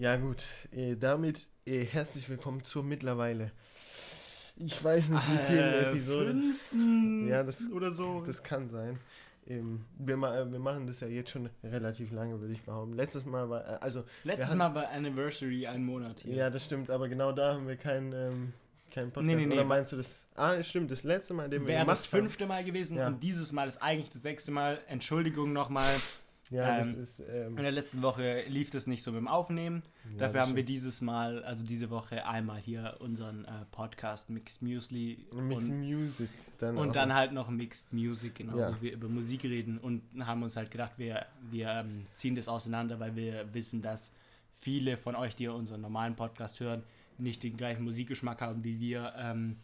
Ja gut, äh, damit äh, herzlich willkommen zur mittlerweile. Ich weiß nicht, wie vielen Äh, Episoden. fünften Ja, das, oder so. das kann sein. Ähm, wir, ma wir machen das ja jetzt schon relativ lange, würde ich behaupten. Letztes Mal war, äh, also, Letztes Mal war Anniversary ein Monat hier. ja, das stimmt, aber genau da haben wir keinen ähm, keinen Podcast. Nee, nee, nee. Oder meinst du das? Ah, stimmt, das letzte Mal, den wir Wäre das gemacht haben. fünfte Mal gewesen Ja. und dieses Mal ist eigentlich das sechste Mal. Entschuldigung nochmal. Ja, ähm, ist. Ähm, In der letzten Woche lief das nicht so mit dem Aufnehmen. ja, Dafür haben wir stimmt. dieses Mal, also diese Woche einmal hier unseren äh, Podcast Mixed Musli Mixed und, Music. Dann und dann halt noch Mixed Music, genau, Ja. wo wir über Musik reden und haben uns halt gedacht, wir, wir ähm, ziehen das auseinander, weil wir wissen, dass viele von euch, die unseren normalen Podcast hören, nicht den gleichen Musikgeschmack haben wie wir ähm,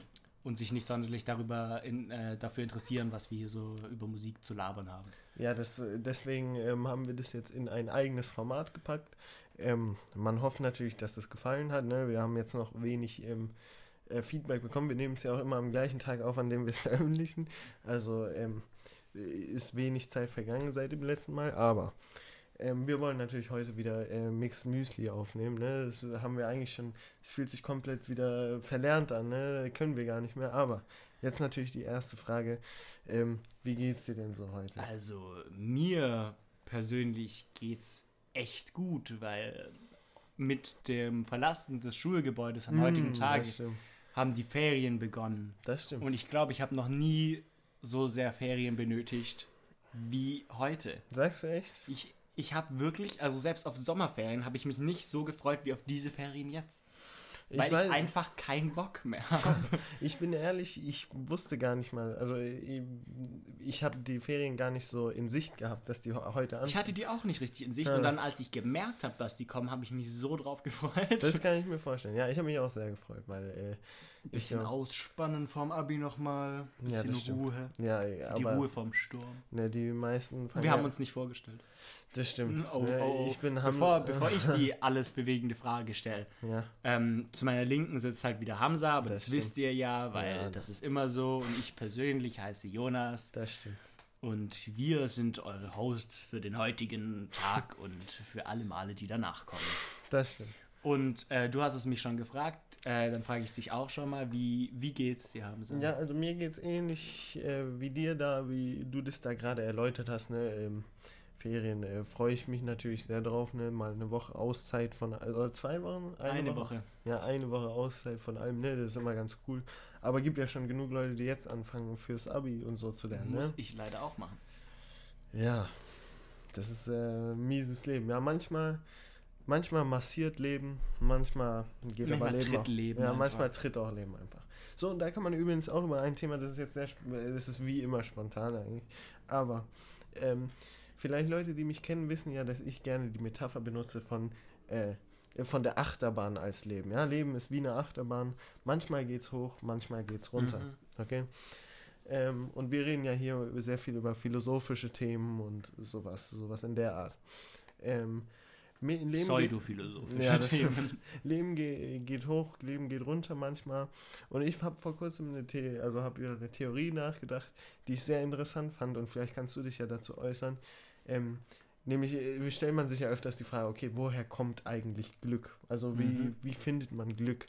und sich nicht sonderlich darüber in, äh, dafür interessieren, was wir hier so über Musik zu labern haben. Ja, das, äh, deswegen ähm, haben wir das jetzt in ein eigenes Format gepackt. Ähm, man hofft natürlich, dass es gefallen hat. Ne? Wir haben jetzt noch wenig ähm, äh, Feedback bekommen. Wir nehmen es ja auch immer am gleichen Tag auf, an dem wir es veröffentlichen. Also ähm, ist wenig Zeit vergangen seit dem letzten Mal. Aber ähm, wir wollen natürlich heute wieder äh, Mixed Müsli aufnehmen. Ne? Das haben wir eigentlich schon, es fühlt sich komplett wieder verlernt an. Ne? Können wir gar nicht mehr. Aber jetzt natürlich die erste Frage. Ähm, wie geht's dir denn so heute? Also mir persönlich geht's echt gut, weil mit dem Verlassen des Schulgebäudes am heutigen Mm, Tag haben die Ferien begonnen. Das stimmt. Und ich glaube, ich habe noch nie so sehr Ferien benötigt wie heute. Sagst du echt? Ich, ich habe wirklich, also selbst auf Sommerferien habe ich mich nicht so gefreut wie auf diese Ferien jetzt. Ich, weil weiß, ich einfach keinen Bock mehr habe. ich bin ehrlich, ich wusste gar nicht mal, also ich, ich habe die Ferien gar nicht so in Sicht gehabt, dass die heute an. Ich hatte die auch nicht richtig in Sicht Ja. und dann, als ich gemerkt habe, dass die kommen, habe ich mich so drauf gefreut. Das kann ich mir vorstellen. Ja, ich habe mich auch sehr gefreut, weil äh, ich bisschen ja, ausspannen vorm Abi nochmal, Ja, bisschen stimmt. Ruhe, ja, die aber Ruhe vorm Sturm. ne, die meisten Wir haben ja- uns nicht vorgestellt. das stimmt. Oh, Ne, oh, oh. Ich bin Ham- bevor, bevor ich die alles bewegende Frage stelle. ja, Ähm, zu meiner Linken sitzt halt wieder Hamza, aber Das das, wisst ihr ja, weil Ja. das ist immer so. Und ich persönlich heiße Jonas. das stimmt. Und wir sind eure Hosts für den heutigen Tag und für alle Male, die danach kommen. Das stimmt. Und äh, du hast es mich schon gefragt, äh, dann frage ich dich auch schon mal, wie, wie geht's dir, Hamza? Ja, also mir geht's ähnlich äh, wie dir da, wie du das da gerade erläutert hast, ne? Ähm, Ferien äh, freue ich mich natürlich sehr drauf, ne? Mal eine Woche Auszeit von, also zwei Wochen? Eine Woche. Ja, eine Woche Auszeit von allem, ne? Das ist immer ganz cool. Aber gibt ja schon genug Leute, die jetzt anfangen, fürs Abi und so zu lernen, Muss ne? ich leider auch machen. Ja, das ist äh, ein mieses Leben. Ja, manchmal, manchmal massiert Leben, manchmal geht Manchmal aber Leben tritt auch. Leben ja, einfach. manchmal tritt auch Leben einfach. So, und da kann man übrigens auch über ein Thema, das ist jetzt sehr, das ist wie immer spontan eigentlich, aber ähm, vielleicht Leute, die mich kennen, wissen ja, dass ich gerne die Metapher benutze von äh, von der Achterbahn als Leben. Ja, Leben ist wie eine Achterbahn. Manchmal geht's hoch, manchmal geht's runter. Mhm. Okay. Ähm, und wir reden ja hier sehr viel über philosophische Themen und sowas, sowas in der Art. Ähm, Leben Pseudophilosophische Ja, Themen. Leben ge geht hoch, Leben geht runter manchmal. Und ich habe vor kurzem eine, The also hab über eine Theorie nachgedacht, die ich sehr interessant fand und vielleicht kannst du dich ja dazu äußern. Ähm, nämlich äh, stellt man sich ja öfters die Frage, okay, woher kommt eigentlich Glück? Also wie, Mhm. wie findet man Glück?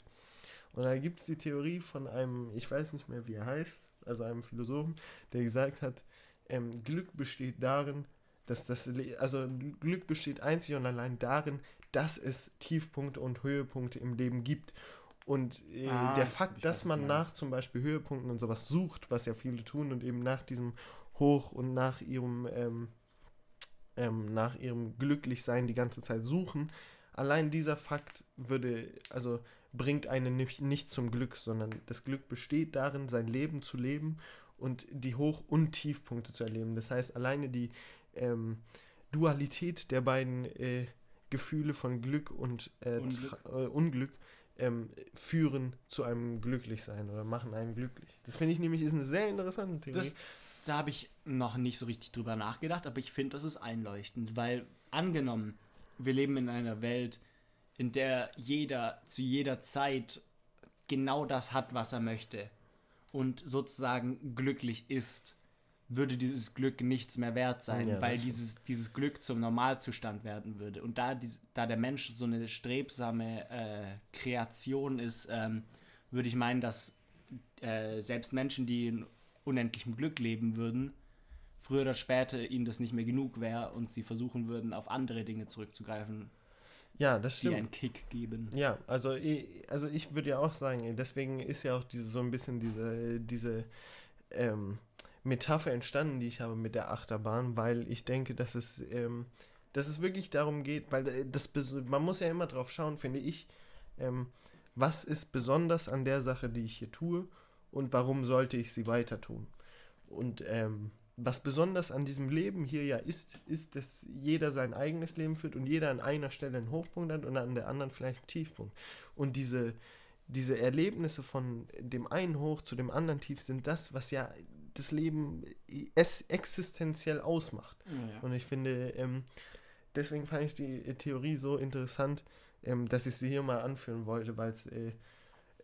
Und da gibt es die Theorie von einem, ich weiß nicht mehr, wie er heißt, also einem Philosophen, der gesagt hat, ähm, Glück besteht darin, dass das, Le also Glück besteht einzig und allein darin, dass es Tiefpunkte und Höhepunkte im Leben gibt. Und äh, Ah, der Fakt, dass man nach zum Beispiel Höhepunkten und sowas sucht, was ja viele tun und eben nach diesem Hoch und nach ihrem, ähm, ähm, nach ihrem Glücklichsein die ganze Zeit suchen, allein dieser Fakt würde, also bringt einen nicht, nicht zum Glück, sondern das Glück besteht darin, sein Leben zu leben und die Hoch- und Tiefpunkte zu erleben. Das heißt, alleine die ähm, Dualität der beiden äh, Gefühle von Glück und äh, Unglück. Äh, Unglück ähm, führen zu einem Glücklichsein oder machen einen glücklich. Das finde ich nämlich ist eine sehr interessante Theorie. Das, da habe ich noch nicht so richtig drüber nachgedacht, aber ich finde, das ist einleuchtend, weil angenommen, wir leben in einer Welt, in der jeder zu jeder Zeit genau das hat, was er möchte und sozusagen glücklich ist, würde dieses Glück nichts mehr wert sein, Ja, weil dieses, dieses Glück zum Normalzustand werden würde. Und da, die, da der Mensch so eine strebsame äh, Kreation ist, ähm, würde ich meinen, dass äh, selbst Menschen, die in unendlichem Glück leben würden, früher oder später ihnen das nicht mehr genug wäre und sie versuchen würden, auf andere Dinge zurückzugreifen, Ja, das die stimmt. einen Kick geben. Ja, also, ich- also ich würde ja auch sagen, deswegen ist ja auch diese, so ein bisschen diese, diese ähm, Metapher entstanden, die ich habe mit der Achterbahn, weil ich denke, dass es, ähm, dass es wirklich darum geht, weil äh, das, man muss ja immer drauf schauen, finde ich, ähm, was ist besonders an der Sache, die ich hier tue und warum sollte ich sie weiter tun. Und ähm, was besonders an diesem Leben hier ja ist, ist, dass jeder sein eigenes Leben führt und jeder an einer Stelle einen Hochpunkt hat und an der anderen vielleicht einen Tiefpunkt. Und diese, diese Erlebnisse von dem einen Hoch zu dem anderen Tief sind das, was ja das Leben es existenziell ausmacht. Ja. Und ich finde, ähm, deswegen fand ich die äh, Theorie so interessant, ähm, dass ich sie hier mal anführen wollte, weil es äh,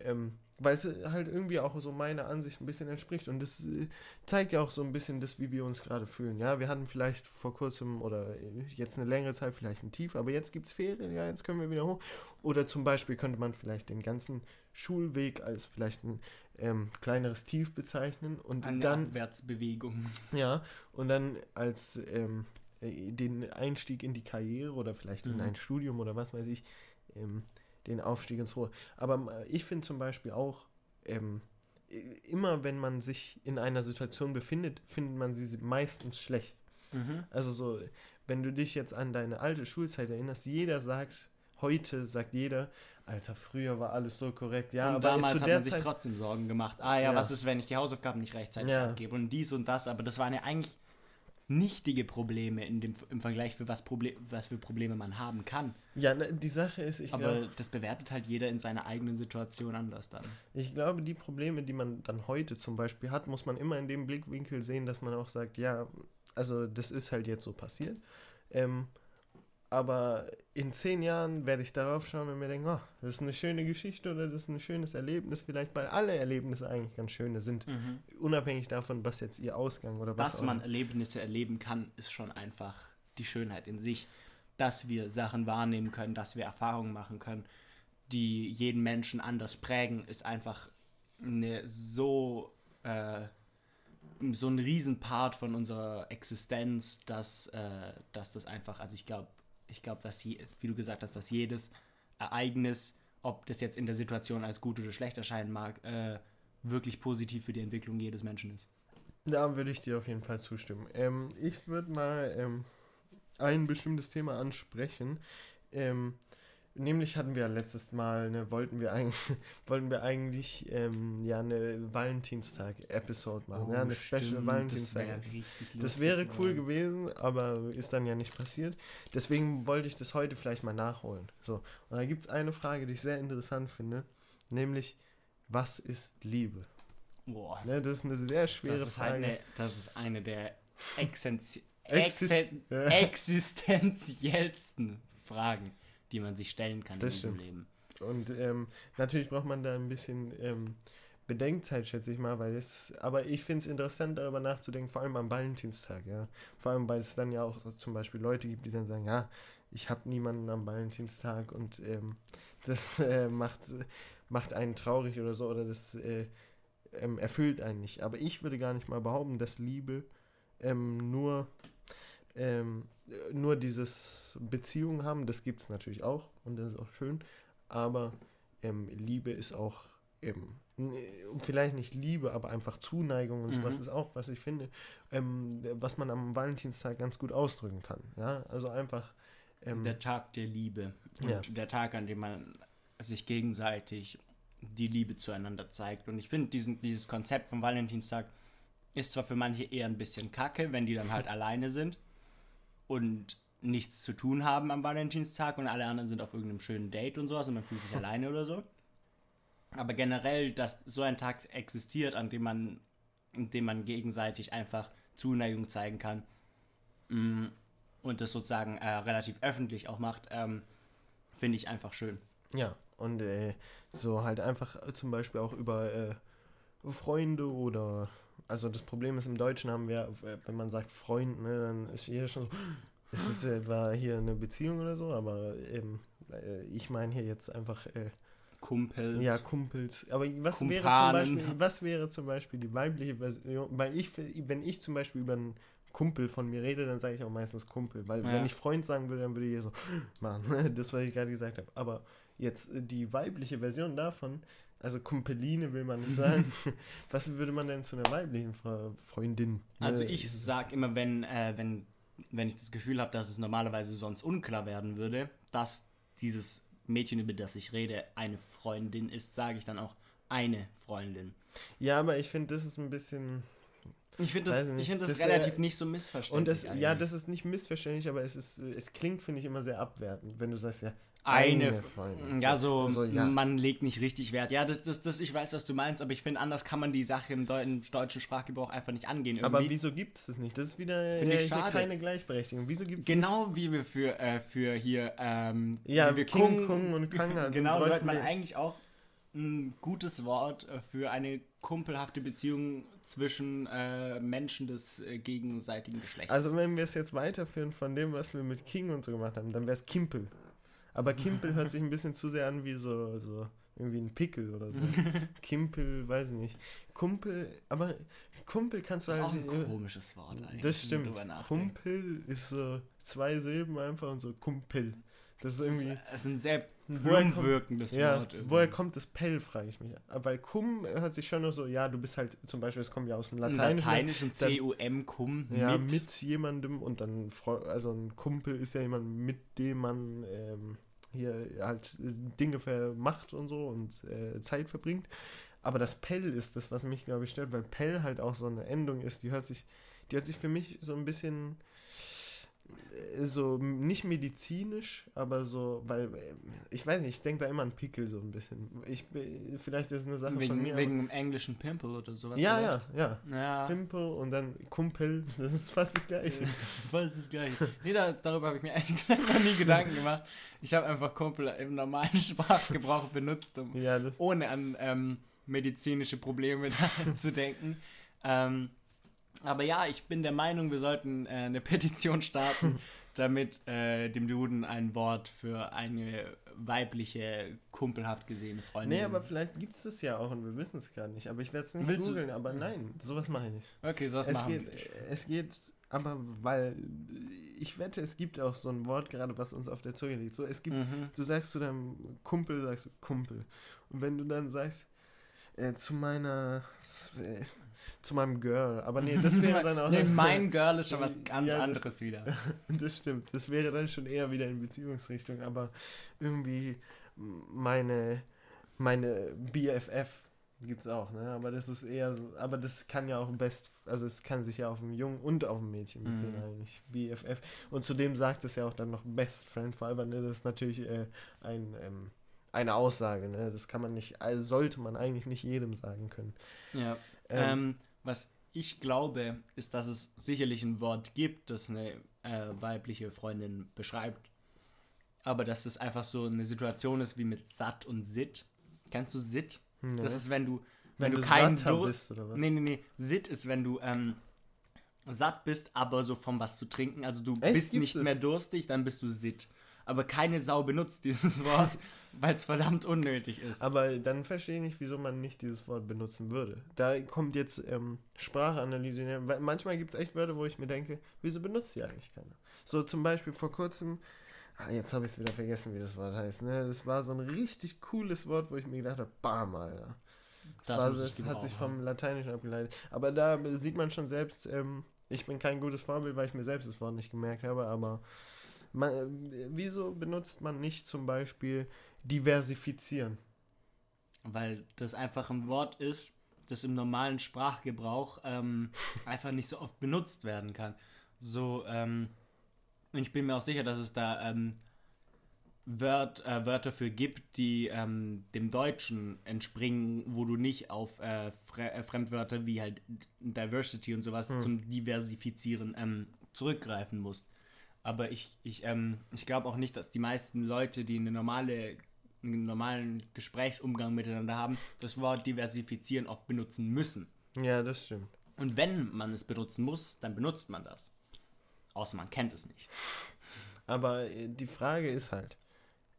ähm, weil es halt irgendwie auch so meiner Ansicht ein bisschen entspricht. Und das äh, zeigt ja auch so ein bisschen das, wie wir uns gerade fühlen. Ja, wir hatten vielleicht vor kurzem oder äh, jetzt eine längere Zeit vielleicht ein Tief, aber jetzt gibt es Ferien, ja, jetzt können wir wieder hoch. Oder zum Beispiel könnte man vielleicht den ganzen Schulweg als vielleicht ein ähm, kleineres Tief bezeichnen und Eine dann Abwärtsbewegung. ja, und dann als ähm, äh, den Einstieg in die Karriere oder vielleicht in Mhm. ein Studium oder was weiß ich, ähm, den Aufstieg ins Hohe. Aber äh, ich finde zum Beispiel auch, ähm, immer wenn man sich in einer Situation befindet, findet man sie meistens schlecht. Mhm. Also so, wenn du dich jetzt an deine alte Schulzeit erinnerst, jeder sagt, heute sagt jeder, Alter, früher war alles so korrekt. Ja, und aber damals hat man sich Zeit, trotzdem Sorgen gemacht. Ah ja, Ja. was ist, wenn ich die Hausaufgaben nicht rechtzeitig Ja. abgebe und dies und das. Aber das waren ja eigentlich nichtige Probleme in dem, im Vergleich für was, Proble was für Probleme man haben kann. ja, ne, die Sache ist, ich Aber glaube, das bewertet halt jeder in seiner eigenen Situation anders dann. Ich glaube, die Probleme, die man dann heute zum Beispiel hat, muss man immer in dem Blickwinkel sehen, dass man auch sagt, ja, also das ist halt jetzt so passiert. Ähm, aber in zehn Jahren werde ich darauf schauen und mir denken, oh, das ist eine schöne Geschichte oder das ist ein schönes Erlebnis, vielleicht, weil alle Erlebnisse eigentlich ganz schöne sind, unabhängig davon, was jetzt ihr Ausgang oder was Dass man Erlebnisse erleben kann, ist schon einfach die Schönheit in sich. Dass wir Sachen wahrnehmen können, dass wir Erfahrungen machen können, die jeden Menschen anders prägen, ist einfach eine so, äh, so ein Riesenpart von unserer Existenz, dass, äh, dass das einfach, also ich glaube, ich glaube, dass, je, wie du gesagt hast, dass jedes Ereignis, ob das jetzt in der Situation als gut oder schlecht erscheinen mag, äh, wirklich positiv für die Entwicklung jedes Menschen ist. Da würde ich dir auf jeden Fall zustimmen. Ähm, ich würde mal ähm, ein bestimmtes Thema ansprechen. Ähm, nämlich hatten wir letztes Mal, ne, wollten wir eigentlich, wollten wir eigentlich ähm, ja eine Valentinstag-Episode machen. ja, eine Special Oh, Valentinstag. Das, wär Das wäre cool Mann. gewesen, aber ist dann ja nicht passiert. Deswegen wollte ich das heute vielleicht mal nachholen. So, und da gibt es eine Frage, die ich sehr interessant finde, nämlich, was ist Liebe? Boah, Ne, das ist eine sehr schwere das ist, Frage. eine, das ist eine der existenziellsten Fragen, die man sich stellen kann Das in diesem stimmt. Leben. Und ähm, natürlich braucht man da ein bisschen ähm, Bedenkzeit, schätze ich mal, weil es, aber ich finde es interessant, darüber nachzudenken, vor allem am Valentinstag, ja. Vor allem, weil es dann ja auch zum Beispiel Leute gibt, die dann sagen, ja, ich habe niemanden am Valentinstag und ähm, das äh, macht, macht einen traurig oder so, oder das äh, ähm, erfüllt einen nicht. Aber ich würde gar nicht mal behaupten, dass Liebe ähm, nur, ähm, äh, nur dieses Beziehung haben, das gibt es natürlich auch und das ist auch schön, aber ähm, Liebe ist auch ähm, n- vielleicht nicht Liebe, aber einfach Zuneigung und sowas Mhm. ist auch, was ich finde, ähm, was man am Valentinstag ganz gut ausdrücken kann. Ja, also einfach ähm, Der Tag der Liebe. Und Ja. der Tag, an dem man sich gegenseitig die Liebe zueinander zeigt. Und ich finde, dieses Konzept vom Valentinstag ist zwar für manche eher ein bisschen kacke, wenn die dann halt alleine sind und nichts zu tun haben am Valentinstag und alle anderen sind auf irgendeinem schönen Date und sowas und man fühlt sich alleine oder so. Aber generell, dass so ein Tag existiert, an dem man, an dem man gegenseitig einfach Zuneigung zeigen kann mm, und das sozusagen äh, relativ öffentlich auch macht, ähm, finde ich einfach schön. Ja, und äh, so halt einfach zum Beispiel auch über äh, Freunde oder also das Problem ist, im Deutschen haben wir, äh, wenn man sagt Freund, ne, dann ist jeder schon so, ist es etwa hier eine Beziehung oder so, aber ähm, äh, ich meine hier jetzt einfach äh, Kumpels. Ja, Kumpels. Aber was wäre, zum. Beispiel, was wäre zum Beispiel die weibliche Version? Weil ich, wenn ich zum Beispiel über einen Kumpel von mir rede, dann sage ich auch meistens Kumpel. Weil Ja. wenn ich Freund sagen würde, dann würde ich so, machen, das, was ich gerade gesagt habe. Aber jetzt äh, die weibliche Version davon, also Kumpeline will man nicht sagen. was würde man denn zu einer weiblichen Fre Freundin? Also äh, ich sag immer, wenn, äh, wenn, wenn ich das Gefühl habe, dass es normalerweise sonst unklar werden würde, dass dieses Mädchen, über das ich rede, eine Freundin ist, sage ich dann auch eine Freundin. Ja, aber ich finde, das ist ein bisschen. Ich finde das, Weiß ich nicht, find das, das, relativ äh, nicht so missverständlich. Und das, ja, das ist nicht missverständlich, aber es ist, es klingt, finde ich, immer sehr abwertend, wenn du sagst, ja, eine, eine Freundin. Ja, so, Also, ja. man legt nicht richtig Wert. Ja, das, das, das, ich weiß, was du meinst, aber ich finde, anders kann man die Sache im, Deu im deutschen Sprachgebrauch einfach nicht angehen. Aber Irgendwie. wieso gibt es das nicht? Das ist wieder Finde ich schade. keine Gleichberechtigung. Wieso gibt es Genau wie wir für, äh, für hier, ähm, Ja, wie wir King, Kung und Kang halt. Genau, sollte man eigentlich auch ein gutes Wort äh, für eine kumpelhafte Beziehung zwischen äh, Menschen des äh, gegenseitigen Geschlechts. Also wenn wir es jetzt weiterführen von dem, was wir mit King und so gemacht haben, dann wäre es Kimpel. Aber Kimpel hört sich ein bisschen zu sehr an wie so, so irgendwie ein Pickel oder so. Kimpel, weiß ich nicht. Kumpel, aber Kumpel kannst du das ist auch halt- ein komisches Wort eigentlich. Das stimmt. Kumpel ist so zwei Silben einfach und so Kumpel. Das ist irgendwie. Das ist ein sehr Woher plump wirkendes Ja, Wort. irgendwie. woher kommt das Pell, frage ich mich. Weil Cum hört sich schon noch so, ja, du bist halt, zum Beispiel, es kommt ja aus dem Ein Lateinischen. Lateinischen C-U-M, cum, Ja, mit. mit. jemandem und dann, also ein Kumpel ist ja jemand, mit dem man ähm, hier halt Dinge vermacht und so und äh, Zeit verbringt. Aber das Pell ist das, was mich, glaube ich, stört, weil Pell halt auch so eine Endung ist, die hört sich, die hört sich für mich so ein bisschen äh, so nicht medizinisch, aber so, weil äh, ich weiß nicht, ich denke da immer an Pickel so ein bisschen. Ich, bin- vielleicht ist es eine Sache von Wegen, mir. wegen dem englischen Pimple oder sowas. ja, ja, ja. Ja, Pimpel und dann Kumpel, das ist fast das gleiche. ist das gleiche. Nee, da, darüber habe ich mir ehrlich gesagt noch nie Gedanken gemacht. Ich habe einfach Kumpel im normalen Sprachgebrauch benutzt, um Ja, ohne an ähm, medizinische Probleme zu denken. Ähm, aber ja, ich bin der Meinung, wir sollten äh, eine Petition starten, damit äh, dem Duden ein Wort für eine weibliche, kumpelhaft gesehene Freundin. nee, aber vielleicht gibt es das ja auch und wir wissen es gerade nicht. Aber ich werde es nicht Willst du- googeln, aber nein, sowas mache ich nicht. okay, sowas Es machen geht, wir. es geht, aber weil ich wette, es gibt auch so ein Wort gerade, was uns auf der Zunge liegt. So, es gibt, Mhm. du sagst zu deinem Kumpel, sagst du Kumpel. Und wenn du dann sagst, äh, zu meiner, äh, zu meinem Girl, aber nee, das wäre dann auch. nee, mein Girl ist schon was Ja, ganz das- anderes wieder. Das stimmt. Das wäre dann schon eher wieder in Beziehungsrichtung, aber irgendwie meine, meine BFF gibt es auch, ne? Aber das ist eher so, aber das kann ja auch best, also es kann sich ja auf einen Jungen und auf ein Mädchen beziehen Mhm. eigentlich. BFF. Und zudem sagt es ja auch dann noch Best Friend Forever, ne? Das ist natürlich äh, ein, ähm, eine Aussage, ne? Das kann man nicht, also sollte man eigentlich nicht jedem sagen können. Ja. Ähm, Ähm, was ich glaube, ist, dass es sicherlich ein Wort gibt, das eine äh, weibliche Freundin beschreibt. Aber dass es einfach so eine Situation ist wie mit satt und sit. Kennst du sit? ne? Das ist, wenn du, wenn, wenn, du du keinen bist oder was? Nee, nee, nee. Sit ist, wenn du ähm, satt bist, aber so vom was zu trinken. Also du Echt? bist Gibt's nicht das? mehr durstig, dann bist du sit. Aber keine Sau benutzt dieses Wort, weil es verdammt unnötig ist. Aber dann verstehe ich nicht, wieso man nicht dieses Wort benutzen würde. Da kommt jetzt ähm, Sprachanalyse. her, manchmal gibt es echt Wörter, wo ich mir denke, wieso benutzt die eigentlich keiner? So zum Beispiel vor kurzem, ah, jetzt habe ich es wieder vergessen, wie das Wort heißt. Ne? Das war so ein richtig cooles Wort, wo ich mir gedacht habe, bam, Alter. Das, Das war, das hat sich vom Lateinischen abgeleitet. Aber da sieht man schon selbst, ähm, ich bin kein gutes Vorbild, weil ich mir selbst das Wort nicht gemerkt habe, aber man, wieso benutzt man nicht zum Beispiel diversifizieren? Weil das einfach ein Wort ist, das im normalen Sprachgebrauch ähm, einfach nicht so oft benutzt werden kann. So, ähm, und ich bin mir auch sicher, dass es da ähm, Wört, äh, Wörter für gibt, die ähm, dem Deutschen entspringen, wo du nicht auf äh, Fre äh, Fremdwörter wie halt Diversity und sowas zum Diversifizieren ähm, zurückgreifen musst. Aber ich, ich, ähm, ich glaube auch nicht, dass die meisten Leute, die eine normale, einen normalen Gesprächsumgang miteinander haben, das Wort diversifizieren oft benutzen müssen. Ja, das stimmt. Und wenn man es benutzen muss, dann benutzt man das. Außer man kennt es nicht. Aber äh, die Frage ist halt,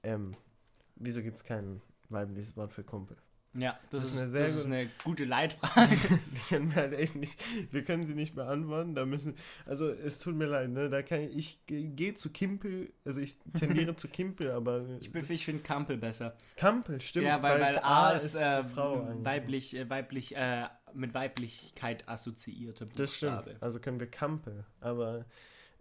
ähm, wieso gibt es kein weibliches Wort für Kumpel? Ja, das, Das ist eine sehr das ist gute- eine gute Leitfrage. Die können wir halt echt nicht, wir können sie nicht beantworten. Da müssen, also es tut mir leid, ne? Da kann ich, ich ge- gehe zu Kimpel, also ich tendiere zu Kimpel, aber Ich, ich finde Kampel besser. Kampel, stimmt. ja, weil, weil A ist äh, Frau eigentlich. weiblich, äh, weiblich, äh, mit Weiblichkeit assoziierte Das stimmt. Buchstabe. Also können wir Kampel, aber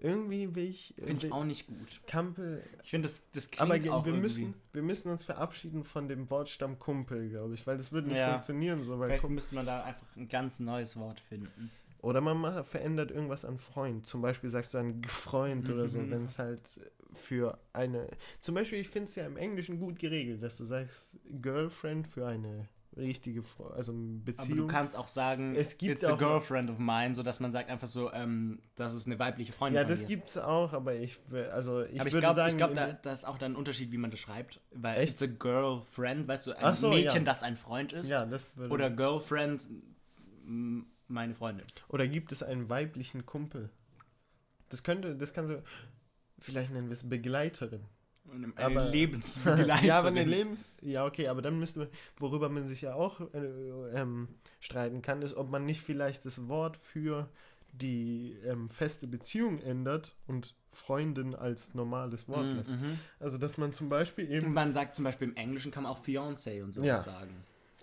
irgendwie will ich. Finde will- ich auch nicht gut. Kampel. Ich finde, das, das klingt Aber auch wir irgendwie. müssen, wir müssen uns verabschieden von dem Wortstamm Kumpel, glaube ich, weil das würde nicht Ja. funktionieren so. Weil Vielleicht Kumpel, müsste man da einfach ein ganz neues Wort finden. oder man macht, verändert irgendwas an Freund. Zum Beispiel sagst du ein Freund oder so, Mhm. wenn es halt für eine. Zum Beispiel, ich finde es ja im Englischen gut geregelt, dass du sagst Girlfriend für eine richtige Fre also eine Aber Beziehung. du kannst auch sagen, Es gibt it's a girlfriend of mine, so dass man sagt einfach so, ähm, das ist eine weibliche Freundin ja, das mir. gibt's auch, aber ich, will- also ich aber ich würde glaube, sagen, ich glaub, im- da, da ist auch dann ein Unterschied, wie man das schreibt. Weil Echt? it's a girlfriend, weißt du, ein so, Mädchen, ja. das ein Freund ist. ja, das würde. Oder Girlfriend, meine Freundin. Oder gibt es einen weiblichen Kumpel? Das könnte, das kann so. Vielleicht nennen wir es Begleiterin. Eine Aber- Lebensbegleiterin. ja, aber eine Lebens. Ja, okay, aber dann müsste man, worüber man sich ja auch äh, ähm, streiten kann, ist, ob man nicht vielleicht das Wort für die ähm, feste Beziehung ändert und Freundin als normales Wort lässt. Mhm. Also, dass man zum Beispiel eben. man sagt zum Beispiel im Englischen kann man auch Fiancé und sowas Ja. sagen.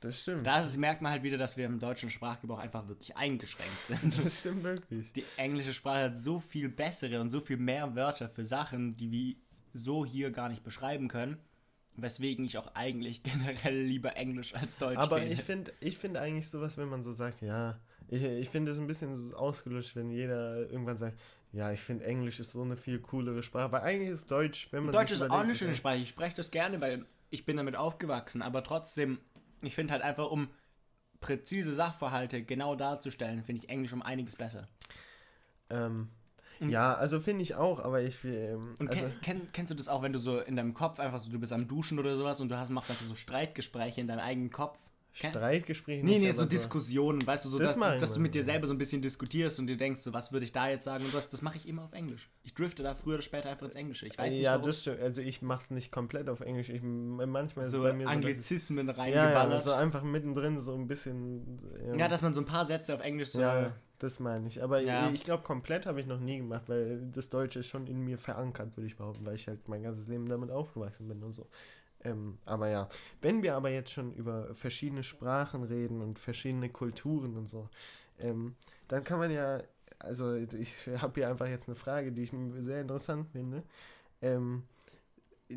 Das stimmt. Da merkt man halt wieder, dass wir im deutschen Sprachgebrauch einfach wirklich eingeschränkt sind. Das stimmt wirklich. Die englische Sprache hat so viel bessere und so viel mehr Wörter für Sachen, die wir so hier gar nicht beschreiben können. Weswegen ich auch eigentlich generell lieber Englisch als Deutsch Aber rede. ich finde ich find eigentlich sowas, wenn man so sagt, ja, ich, ich finde es ein bisschen so ausgelutscht, wenn jeder irgendwann sagt, ja, ich finde Englisch ist so eine viel coolere Sprache, weil eigentlich ist Deutsch, wenn man Deutsch ist auch eine schöne Sprache. Ich spreche das gerne, weil ich bin damit aufgewachsen. Aber trotzdem, ich finde halt einfach, um präzise Sachverhalte genau darzustellen, finde ich Englisch um einiges besser. Ähm, ja, also finde ich auch, aber ich ähm, Und also, kenn, kenn, kennst du das auch, wenn du so in deinem Kopf einfach so, du bist am Duschen oder sowas und du hast, machst einfach so Streitgespräche in deinem eigenen Kopf? Streitgespräche Nee, nicht, nee, so Diskussionen, weißt du, so, Das dass, dass du mit dir selber so ein bisschen diskutierst und dir denkst, so, was würde ich da jetzt sagen und das, das mache ich immer auf Englisch. Ich drifte da früher oder später einfach ins Englische. Ich weiß nicht, ja, warum. das stimmt. Also ich mache es nicht komplett auf Englisch. Ich, manchmal so bei mir so, dass ich- Anglizismen ja, ja, reingeballert. so einfach mittendrin so ein bisschen. ähm, Ja, dass man so ein paar Sätze auf Englisch so. Ja, das meine ich. Aber Ja. ich glaube, komplett habe ich noch nie gemacht, weil das Deutsche ist schon in mir verankert, würde ich behaupten, weil ich halt mein ganzes Leben damit aufgewachsen bin und so. Ähm, aber ja, wenn wir aber jetzt schon über verschiedene Sprachen reden und verschiedene Kulturen und so, ähm, dann kann man ja, also ich habe hier einfach jetzt eine Frage, die ich sehr interessant finde. Ähm,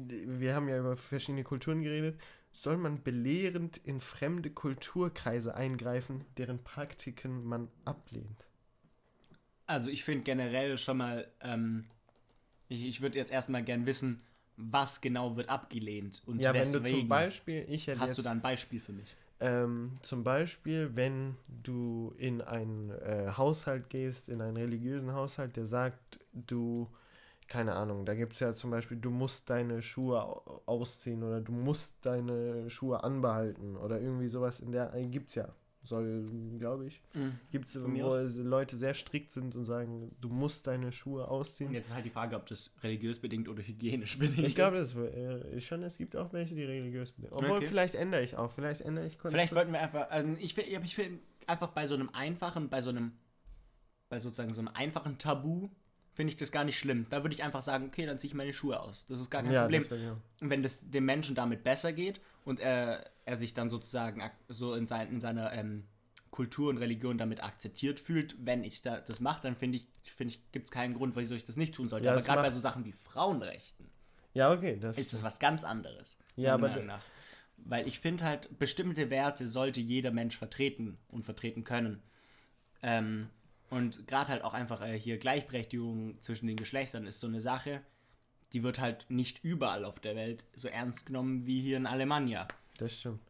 wir haben ja über verschiedene Kulturen geredet. Soll man belehrend in fremde Kulturkreise eingreifen, deren Praktiken man ablehnt? Also ich finde generell schon mal, ähm, ich, ich würde jetzt erstmal gern wissen, was genau wird abgelehnt und ja, wenn weswegen. du zum Beispiel, ich hätte Hast jetzt, du da ein Beispiel für mich? ähm, zum Beispiel, wenn du in einen äh, Haushalt gehst, in einen religiösen Haushalt, der sagt, du, keine Ahnung, da gibt es ja zum Beispiel, du musst deine Schuhe au- ausziehen oder du musst deine Schuhe anbehalten oder irgendwie sowas in der, äh, gibt's ja, soll, glaube ich, gibt es, wo es Leute sehr strikt sind und sagen, du musst deine Schuhe Und ausziehen. jetzt ist halt die Frage, ob das religiös bedingt oder hygienisch bedingt Ich glaube, ist. das äh, schon, es gibt auch welche, die religiös sind. Obwohl, Okay. vielleicht ändere ich auch. Vielleicht ändere ich Vielleicht wollten wir einfach, also ich, find- ich finde einfach bei so einem einfachen, bei so einem, bei sozusagen so einem einfachen Tabu, finde ich das gar nicht schlimm. Da würde ich einfach sagen, okay, dann ziehe ich meine Schuhe aus. Das ist gar kein ja, Problem. wär, ja. Und wenn das dem Menschen damit besser geht und er, er sich dann sozusagen so in, sein, in seiner ähm, Kultur und Religion damit akzeptiert fühlt, wenn ich da, das mache, dann finde ich, finde ich, gibt es keinen Grund, wieso ich das nicht tun sollte. Ja, aber gerade bei so Sachen wie Frauenrechten ja, okay. Das, ist das was ganz anderes. Ja, aber. Weil ich finde halt, bestimmte Werte sollte jeder Mensch vertreten und vertreten können. Ähm, und gerade halt auch einfach äh, hier Gleichberechtigung zwischen den Geschlechtern ist so eine Sache, die wird halt nicht überall auf der Welt so ernst genommen wie hier in Alemannia. das stimmt.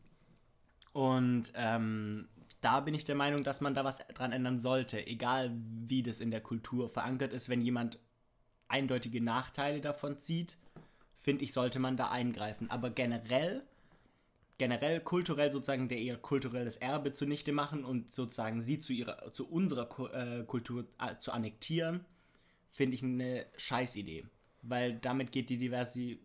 Und ähm, da bin ich der Meinung, dass man da was dran ändern sollte, egal wie das in der Kultur verankert ist. Wenn jemand eindeutige Nachteile davon zieht, finde ich, sollte man da eingreifen. Aber generell generell kulturell sozusagen der eher kulturelles Erbe zunichte machen und sozusagen sie zu ihrer zu unserer äh, Kultur äh, zu annektieren, finde ich eine Scheißidee, weil damit geht die Diversi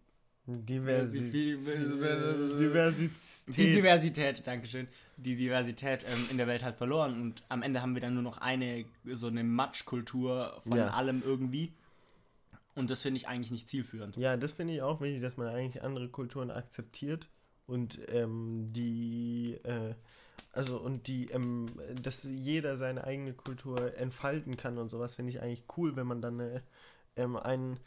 Diversität. Diversität. Die Diversität, Dankeschön. Die Diversität ähm, in der Welt halt verloren und am Ende haben wir dann nur noch eine, so eine Matschkultur von ja. allem irgendwie. Und das finde ich eigentlich nicht zielführend. Ja, das finde ich auch wichtig, dass man eigentlich andere Kulturen akzeptiert und ähm, die, äh, also und die, ähm, dass jeder seine eigene Kultur entfalten kann und sowas finde ich eigentlich cool, wenn man dann äh, ähm, einen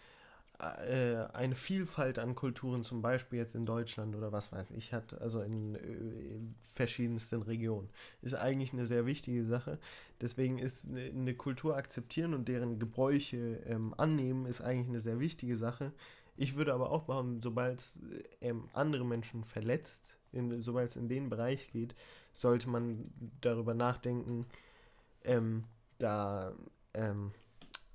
äh, eine Vielfalt an Kulturen, zum Beispiel jetzt in Deutschland oder was weiß ich, hat, also in, in äh, verschiedensten Regionen, ist eigentlich eine sehr wichtige Sache. Deswegen ist eine Kultur akzeptieren und deren Gebräuche ähm, annehmen, ist eigentlich eine sehr wichtige Sache. Ich würde aber auch behaupten, sobald es ähm, andere Menschen verletzt, sobald es in den Bereich geht, sollte man darüber nachdenken, ähm, da ähm,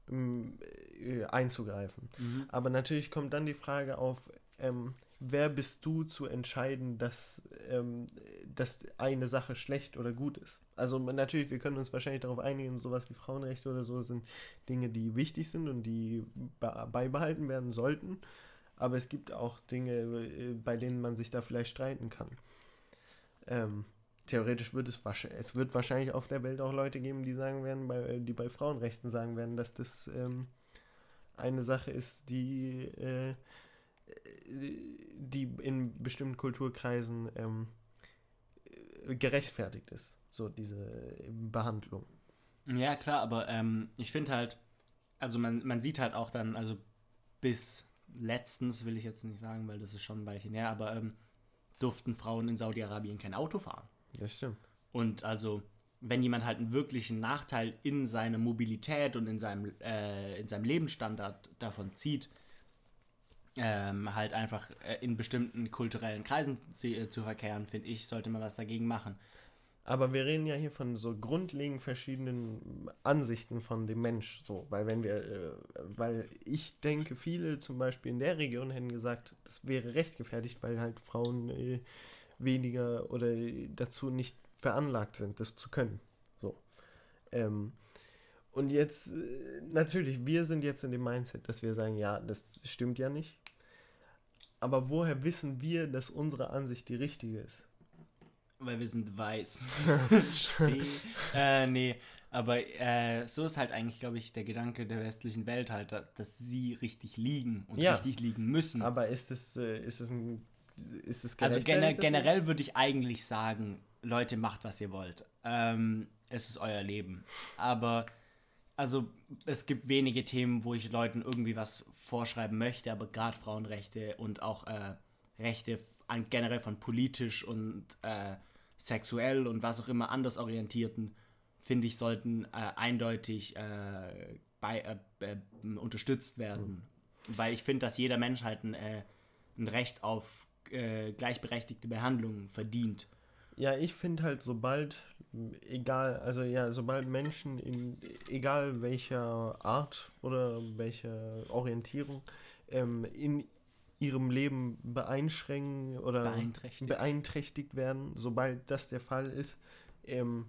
äh, einzugreifen. Mhm. Aber natürlich kommt dann die Frage auf, ähm, wer bist du zu entscheiden, dass, ähm, dass eine Sache schlecht oder gut ist? Also natürlich, wir können uns wahrscheinlich darauf einigen, sowas wie Frauenrechte oder so sind Dinge, die wichtig sind und die beibehalten werden sollten. Aber es gibt auch Dinge, äh, bei denen man sich da vielleicht streiten kann. Ähm, theoretisch wird es wahrscheinlich, es wird wahrscheinlich auf der Welt auch Leute geben, die sagen werden, bei, die bei Frauenrechten sagen werden, dass das ähm, eine Sache ist, die, äh, die in bestimmten Kulturkreisen ähm, gerechtfertigt ist, so diese Behandlung. Ja, klar, aber ähm, ich finde halt, also man, man sieht halt auch dann, also bis letztens will ich jetzt nicht sagen, weil das ist schon ein Weilchen her, aber ähm, durften Frauen in Saudi-Arabien kein Auto fahren. Das stimmt. Und also, wenn jemand halt einen wirklichen Nachteil in seiner Mobilität und in seinem, äh, in seinem Lebensstandard davon zieht, ähm, halt einfach äh, in bestimmten kulturellen Kreisen zu, äh, zu verkehren, finde ich, sollte man was dagegen machen. Aber wir reden ja hier von so grundlegend verschiedenen Ansichten von dem Mensch. So, weil wenn wir, äh, weil ich denke, viele zum Beispiel in der Region hätten gesagt, das wäre rechtfertigt, weil halt Frauen äh, weniger oder dazu nicht veranlagt sind, das zu können. So. Ähm, und jetzt, äh, natürlich, wir sind jetzt in dem Mindset, dass wir sagen, ja, das stimmt ja nicht. Aber woher wissen wir, dass unsere Ansicht die richtige ist? Weil wir sind weiß. äh, nee, aber äh, so ist halt eigentlich, glaube ich, der Gedanke der westlichen Welt halt, dass sie richtig liegen und ja, richtig liegen müssen. Aber ist es, äh, ist es ist es Also gener generell würde ich eigentlich sagen, Leute, macht, was ihr wollt. Ähm, es ist euer Leben. Aber, also, es gibt wenige Themen, wo ich Leuten irgendwie was vorschreiben möchte, aber gerade Frauenrechte und auch äh, Rechte an, generell von politisch und äh, sexuell und was auch immer anders orientierten, finde ich, sollten äh, eindeutig äh, bei, äh, äh, unterstützt werden. Mhm. Weil ich finde, dass jeder Mensch halt ein, ein Recht auf äh, gleichberechtigte Behandlung verdient. Ja, ich finde halt, sobald, egal, also ja, sobald Menschen in, egal welcher Art oder welcher Orientierung, ähm, in ihrem Leben beeinschränken oder beeinträchtigt. beeinträchtigt werden, sobald das der Fall ist, ähm,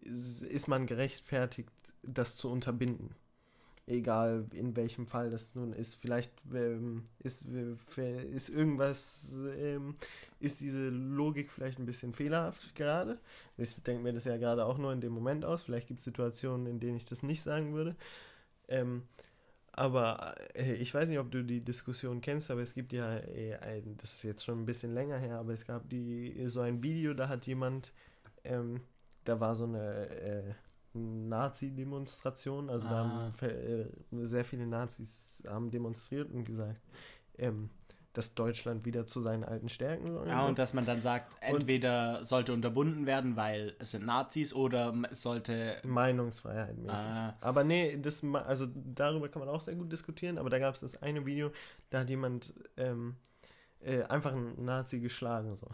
ist man gerechtfertigt, das zu unterbinden egal in welchem Fall das nun ist. Vielleicht ähm, ist, ist irgendwas, ähm, ist diese Logik vielleicht ein bisschen fehlerhaft gerade. Ich denke mir das ja gerade auch nur in dem Moment aus. Vielleicht gibt es Situationen, in denen ich das nicht sagen würde. Ähm, aber äh, ich weiß nicht, ob du die Diskussion kennst, aber es gibt ja, äh, ein, das ist jetzt schon ein bisschen länger her, aber es gab die so ein Video, da hat jemand, ähm, da war so eine äh, Nazi-Demonstration. Also ah. da haben ah. äh, sehr viele Nazis haben demonstriert und gesagt, ähm, dass Deutschland wieder zu seinen alten Stärken soll. Ja, und dass man dann sagt, entweder sollte unterbunden werden, weil es sind Nazis, oder es sollte. Meinungsfreiheit mäßig. Ah. Aber nee, das, also darüber kann man auch sehr gut diskutieren, aber da gab es das eine Video, da hat jemand ähm, äh, einfach einen Nazi geschlagen. So.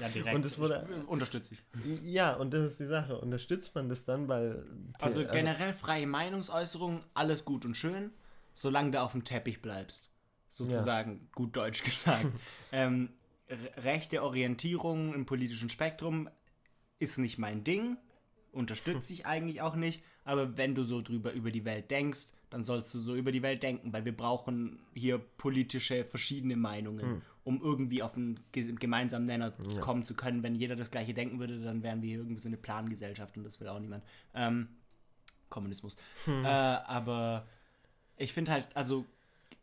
Ja, direkt. Und es wurde, ich, unterstütze ich. Ja, und das ist die Sache. Unterstützt man das dann, weil. Also, also generell freie Meinungsäußerung, alles gut und schön, solange du auf dem Teppich bleibst. Sozusagen, ja. gut deutsch gesagt. ähm, re- rechte Orientierung im politischen Spektrum ist nicht mein Ding, unterstütze ich eigentlich auch nicht, aber wenn du so drüber über die Welt denkst, dann sollst du so über die Welt denken, weil wir brauchen hier politische verschiedene Meinungen, um irgendwie auf einen gemeinsamen Nenner kommen zu können. Wenn jeder das gleiche denken würde, dann wären wir irgendwie so eine Plangesellschaft und das will auch niemand. Ähm, Kommunismus. Äh, aber ich finde halt, also,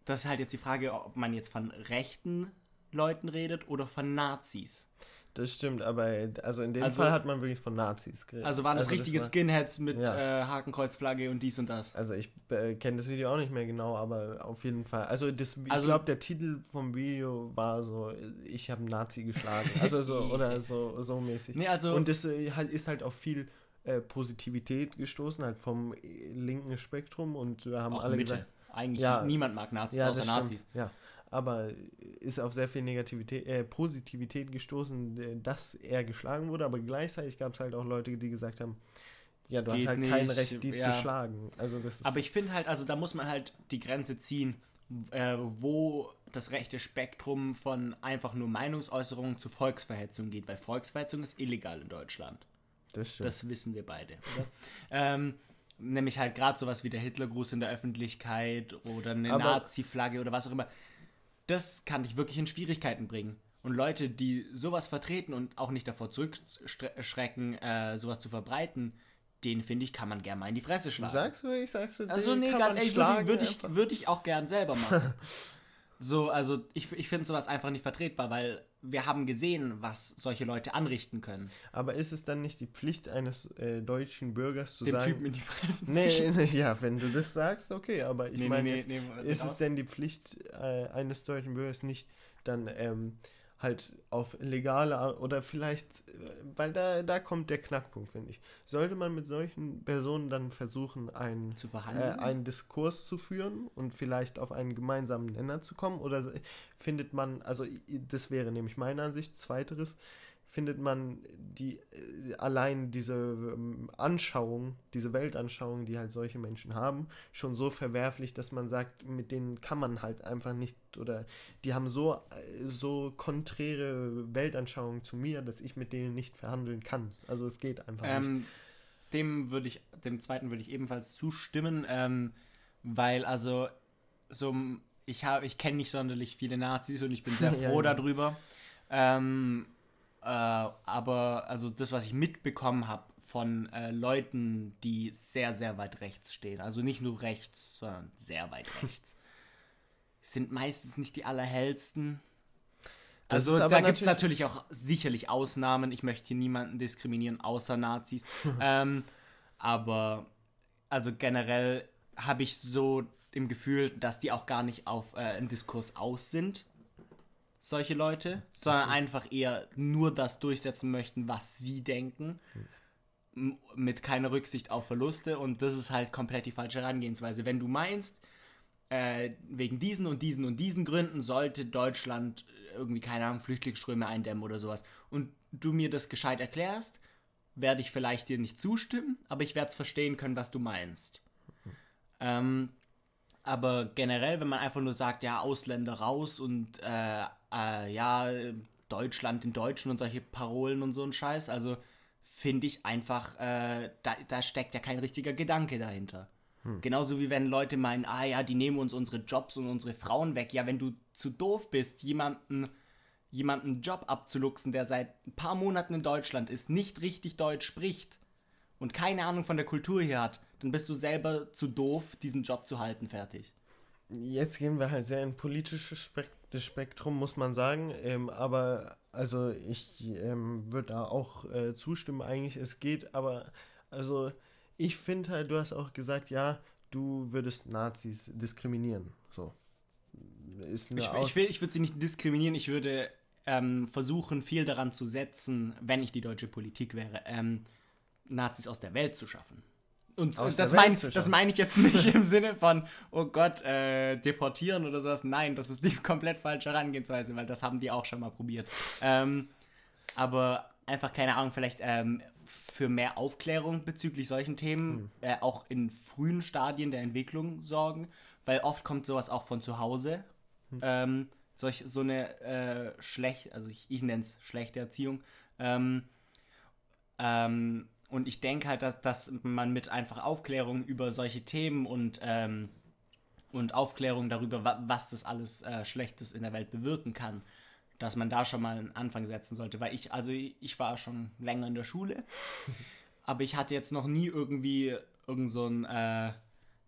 das ist halt jetzt die Frage, ob man jetzt von rechten Leuten redet oder von Nazis. Das stimmt, aber also in dem Also- Fall hat man wirklich von Nazis geredet. Also waren das richtige war- Skinheads mit Ja. äh, Hakenkreuzflagge und dies und das. Also ich äh, kenne das Video auch nicht mehr genau, aber auf jeden Fall. Also das, ich Also- glaube, der Titel vom Video war so, ich habe einen Nazi geschlagen. Also so, oder so, so mäßig. Nee, also- Und das äh, halt, ist halt auf viel äh, Positivität gestoßen, halt vom äh, linken Spektrum und wir haben Auch alle Mitte. gesagt, Eigentlich Ja. niemand mag Nazis ja, außer das stimmt, Nazis. Ja, aber ist auf sehr viel Negativität, äh, Positivität gestoßen, äh, dass er geschlagen wurde, aber gleichzeitig gab es halt auch Leute, die gesagt haben, ja, du hast halt kein nicht, Recht, die ja. zu schlagen. Also das Aber ich finde halt, also da muss man halt die Grenze ziehen, äh, wo das rechte Spektrum von einfach nur Meinungsäußerungen zu Volksverhetzung geht, weil Volksverhetzung ist illegal in Deutschland. das stimmt. Das wissen wir beide, ähm, nämlich halt gerade sowas wie der Hitlergruß in der Öffentlichkeit oder eine Nazi-Flagge oder was auch immer. Das kann dich wirklich in Schwierigkeiten bringen. Und Leute, die sowas vertreten und auch nicht davor zurückschrecken, äh, sowas zu verbreiten, den finde ich, kann man gerne mal in die Fresse schlagen. Sagst du, ich sagst du, Also nee, ganz ehrlich, würde würd ich, würd ich auch gern selber machen. so, also ich, ich finde sowas einfach nicht vertretbar, weil wir haben gesehen, was solche Leute anrichten können. Aber ist es dann nicht die Pflicht eines äh, deutschen Bürgers zu Dem sagen... Typen in die Fresse Nee, nee, ja, wenn du das sagst, okay, aber ich Nee, nee, meine, nee, jetzt, nee, ist es denn die Pflicht äh, eines deutschen Bürgers nicht dann ähm, halt auf legale oder vielleicht, äh, weil da, da kommt der Knackpunkt, finde ich. Sollte man mit solchen Personen dann versuchen, ein, Zu äh, verhandeln? einen Diskurs zu führen und vielleicht auf einen gemeinsamen Nenner zu kommen? Oder findet man, also das wäre nämlich meine Ansicht, zweiteres, findet man die äh, allein diese ähm, Anschauung, diese Weltanschauung, die halt solche Menschen haben, schon so verwerflich, dass man sagt, mit denen kann man halt einfach nicht oder die haben so äh, so konträre Weltanschauungen zu mir, dass ich mit denen nicht verhandeln kann. Also es geht einfach nicht. Ähm, dem würde ich, dem zweiten würde ich ebenfalls zustimmen, ähm, weil also so ich habe, ich kenne nicht sonderlich viele Nazis und ich bin sehr Ja, froh ja. darüber. Ähm, äh, aber also das, was ich mitbekommen habe von äh, Leuten, die sehr, sehr weit rechts stehen, also nicht nur rechts, sondern sehr weit rechts, sind meistens nicht die allerhellsten. Das Also da gibt es natürlich- natürlich auch sicherlich Ausnahmen. Ich möchte hier niemanden diskriminieren, außer Nazis. ähm, aber also generell habe ich so im Gefühl, dass die auch gar nicht auf äh, einen Diskurs aus sind, solche Leute, sondern einfach eher nur das durchsetzen möchten, was sie denken, mit keiner Rücksicht auf Verluste. Und das ist halt komplett die falsche Herangehensweise. Wenn du meinst, äh, wegen diesen und diesen und diesen Gründen sollte Deutschland irgendwie, keine Ahnung, Flüchtlingsströme eindämmen oder sowas. Und du mir das gescheit erklärst, werde ich vielleicht dir nicht zustimmen, aber ich werde es verstehen können, was du meinst. Ähm, aber generell, wenn man einfach nur sagt, ja, Ausländer raus und äh, äh, ja, Deutschland den Deutschen und solche Parolen und so ein Scheiß, also finde ich einfach, äh, da, da steckt ja kein richtiger Gedanke dahinter. Genauso wie wenn Leute meinen, ah ja, die nehmen uns unsere Jobs und unsere Frauen weg. Ja, wenn du zu doof bist, jemanden jemanden Job abzuluxen, der seit ein paar Monaten in Deutschland ist, nicht richtig Deutsch spricht und keine Ahnung von der Kultur hier hat, dann bist du selber zu doof, diesen Job zu halten, fertig. Jetzt gehen wir halt sehr in politisches Spektrum, muss man sagen. Ähm, aber also ich ähm, würde da auch äh, zustimmen, eigentlich. Es geht, aber also ich finde halt, du hast auch gesagt, ja, du würdest Nazis diskriminieren. So. Ist Ich, ich, will, ich würde sie nicht diskriminieren, ich würde ähm, versuchen, viel daran zu setzen, wenn ich die deutsche Politik wäre, ähm, Nazis aus der Welt zu schaffen. Und äh, das meine meine ich jetzt nicht im Sinne von, oh Gott, äh, deportieren oder sowas. Nein, das ist die komplett falsche Herangehensweise, weil das haben die auch schon mal probiert. Ähm, aber einfach, keine Ahnung, vielleicht ähm, für mehr Aufklärung bezüglich solchen Themen, äh, auch in frühen Stadien der Entwicklung sorgen, weil oft kommt sowas auch von zu Hause. Ähm, solch, so eine äh, schlecht, also ich, ich nenne es schlechte Erziehung. Ähm, ähm, und ich denke halt, dass, dass man mit einfach Aufklärung über solche Themen und, ähm, und Aufklärung darüber, wa was das alles äh, Schlechtes in der Welt bewirken kann, dass man da schon mal einen Anfang setzen sollte. Weil ich, also ich war schon länger in der Schule, aber ich hatte jetzt noch nie irgendwie irgend so ein äh,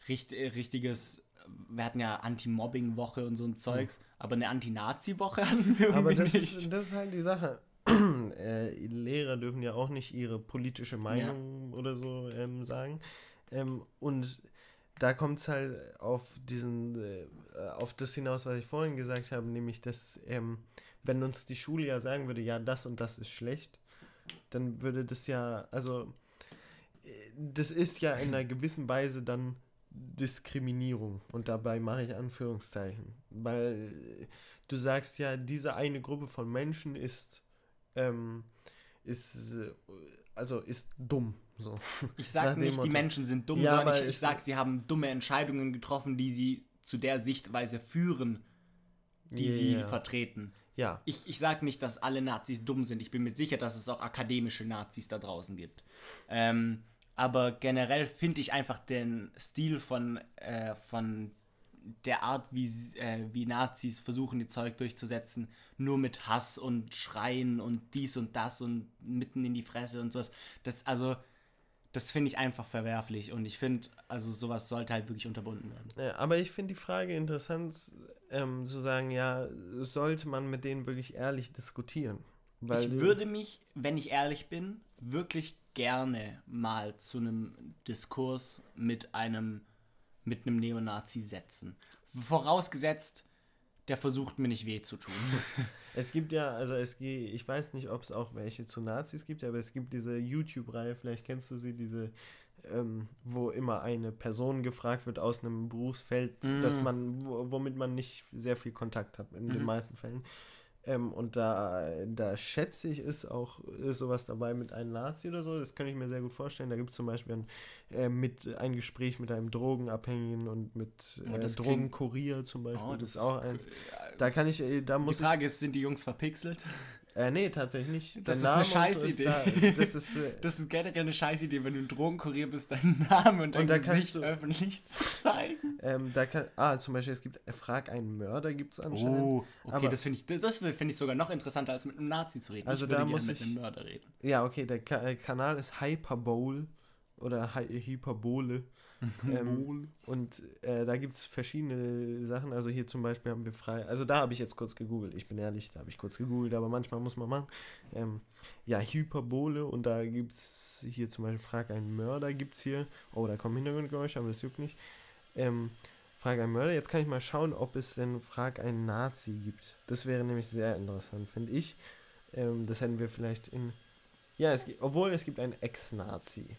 richt richtiges wir hatten ja Anti-Mobbing-Woche und so ein Zeugs, mhm. aber eine Anti-Nazi-Woche hatten wir Aber das nicht. Ist, das ist halt die Sache. äh, Lehrer dürfen ja auch nicht ihre politische Meinung ja. oder so ähm, sagen. Ähm, und da kommt es halt auf diesen, äh, auf das hinaus, was ich vorhin gesagt habe, nämlich, dass ähm, wenn uns die Schule ja sagen würde, ja, das und das ist schlecht, dann würde das ja, also äh, das ist ja in einer gewissen Weise dann Diskriminierung und dabei mache ich Anführungszeichen, weil du sagst ja, diese eine Gruppe von Menschen ist ähm, ist äh, also ist dumm. So. Ich sage nicht, die Menschen sind dumm, ja, sondern ich, ich sage, sie haben dumme Entscheidungen getroffen, die sie zu der Sichtweise führen, die yeah. sie vertreten. Ja. Ich, ich sage nicht, dass alle Nazis dumm sind. Ich bin mir sicher, dass es auch akademische Nazis da draußen gibt. Ähm, aber generell finde ich einfach den Stil von, äh, von der Art, wie, äh, wie Nazis versuchen, die Zeug durchzusetzen, nur mit Hass und Schreien und dies und das und mitten in die Fresse und sowas. Das, also, das finde ich einfach verwerflich und ich finde, also sowas sollte halt wirklich unterbunden werden. Ja, aber ich finde die Frage interessant, ähm, zu sagen, ja, sollte man mit denen wirklich ehrlich diskutieren? Weil ich würde mich, wenn ich ehrlich bin, wirklich gerne mal zu einem Diskurs mit einem mit einem Neonazi setzen. Vorausgesetzt, der versucht mir nicht weh zu tun. Es gibt ja, also es geht, ich weiß nicht, ob es auch welche zu Nazis gibt, aber es gibt diese YouTube-Reihe, vielleicht kennst du sie, diese, ähm, wo immer eine Person gefragt wird aus einem Berufsfeld, mm. dass man, womit man nicht sehr viel Kontakt hat, in mm. den mhm. meisten Fällen. Ähm, und da, da schätze ich, ist auch ist sowas dabei mit einem Nazi oder so. Das kann ich mir sehr gut vorstellen. Da gibt es zum Beispiel ein, äh, mit, ein Gespräch mit einem Drogenabhängigen und mit äh, oh, Drogenkurier zum Beispiel. Oh, das, das, ist auch eins. Da kann ich, äh, da muss Die Frage ist, sind die Jungs verpixelt? Äh, nee, tatsächlich nicht. Das Der ist Name eine Scheißidee. So da, das, ist, äh, das ist generell eine Scheißidee, wenn du ein Drogenkurier bist, deinen Namen und dein und Gesicht du, öffentlich zu zeigen. Ähm, da kann, ah, zum Beispiel, es gibt, Frag einen Mörder gibt es anscheinend. Oh, okay, aber, das finde ich, das find ich sogar noch interessanter, als mit einem Nazi zu reden. Also ich da muss ich, mit einem Mörder reden. Ja, okay, der Ka Kanal ist Hyperbole oder Hy Hyperbole. Ähm, und äh, da gibt es verschiedene Sachen. Also hier zum Beispiel haben wir frei. Also da habe ich jetzt kurz gegoogelt. Ich bin ehrlich, da habe ich kurz gegoogelt, aber manchmal muss man machen. Ähm, ja, Hyperbole und da gibt es hier zum Beispiel Frag einen Mörder gibt es hier. Oh, da kommen Hintergrundgeräusche, aber das juckt nicht. Ähm, Frag einen Mörder. Jetzt kann ich mal schauen, ob es denn Frag einen Nazi gibt. Das wäre nämlich sehr interessant, finde ich. Ähm, das hätten wir vielleicht in. Ja, es gibt, obwohl es gibt einen Ex-Nazi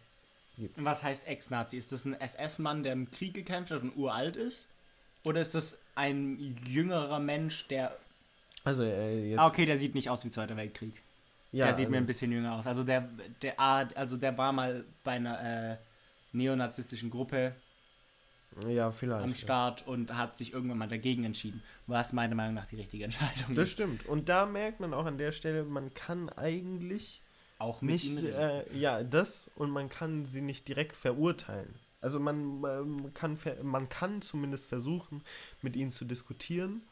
gibt's. Was heißt Ex-Nazi? Ist das ein SS-Mann, der im Krieg gekämpft hat und uralt ist? Oder ist das ein jüngerer Mensch, der. Also, äh, jetzt. Ah, okay, der sieht nicht aus wie Zweiter Weltkrieg. Ja, der sieht also mir ein bisschen jünger aus. Also der, der, also der war mal bei einer äh, neonazistischen Gruppe ja, vielleicht, am Start ja. und hat sich irgendwann mal dagegen entschieden. Was meiner Meinung nach die richtige Entscheidung Das stimmt. Und da merkt man auch an der Stelle, man kann eigentlich auch nicht, äh, ja, das und man kann sie nicht direkt verurteilen. Also man, man, kann, man kann zumindest versuchen, mit ihnen zu diskutieren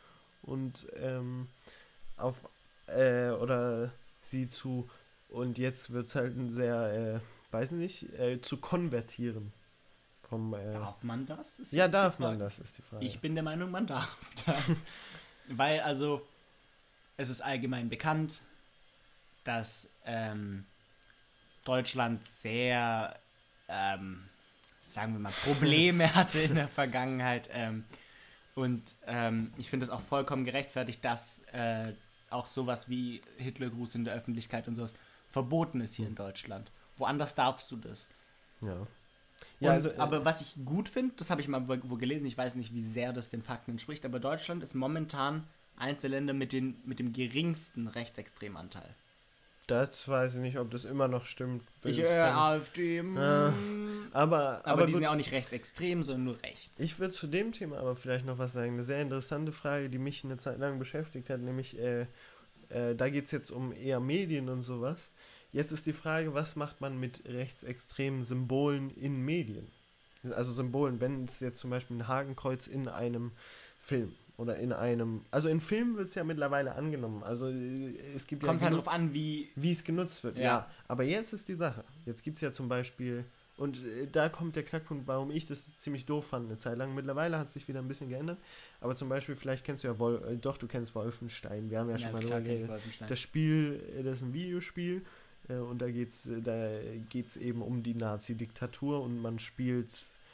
und ähm, auf äh, oder sie zu und jetzt wird es halt ein sehr, äh, weiß nicht, äh, zu konvertieren. Vom, äh, darf man das? ja, darf man das, ist die Frage. Ich bin der Meinung, man darf das. Weil also, es ist allgemein bekannt, dass ähm, Deutschland sehr, ähm, sagen wir mal, Probleme hatte in der Vergangenheit. Ähm, und ähm, ich finde es auch vollkommen gerechtfertigt, dass äh, auch sowas wie Hitlergruß in der Öffentlichkeit und sowas verboten ist hier in Deutschland. Woanders darfst du das. Ja. Ja, also, äh, aber was ich gut finde, das habe ich mal wo, wo, gelesen, ich weiß nicht, wie sehr das den Fakten entspricht, aber Deutschland ist momentan eins der Länder mit, den, mit dem geringsten Rechtsextremanteil. Das weiß ich nicht, ob das immer noch stimmt. Ich höre kann- AfD. Ja. Aber, Aber, aber die sind ja auch nicht rechtsextrem, sondern nur rechts. ich würde zu dem Thema aber vielleicht noch was sagen. Eine sehr interessante Frage, die mich eine Zeit lang beschäftigt hat, nämlich, äh, äh, da geht es jetzt um eher Medien und sowas. Jetzt ist die Frage, was macht man mit rechtsextremen Symbolen in Medien? Also Symbolen, wenn es jetzt zum Beispiel ein Hakenkreuz in einem Film oder in einem, also in Filmen wird es ja mittlerweile angenommen. Also äh, es gibt Kommt ja halt genug- drauf an, wie. wie es genutzt wird. Ja. Ja. aber jetzt ist die Sache. Jetzt gibt es ja zum Beispiel, und äh, da kommt der Knackpunkt, warum ich das ziemlich doof fand eine Zeit lang. Mittlerweile hat es sich wieder ein bisschen geändert. Aber zum Beispiel, vielleicht kennst du ja Wol äh, doch, du kennst Wolfenstein. Wir haben ja, schon mal drüber geredet. Das Spiel, äh, das ist ein Videospiel. äh, Und da geht's, da geht's eben um die Nazi-Diktatur und man spielt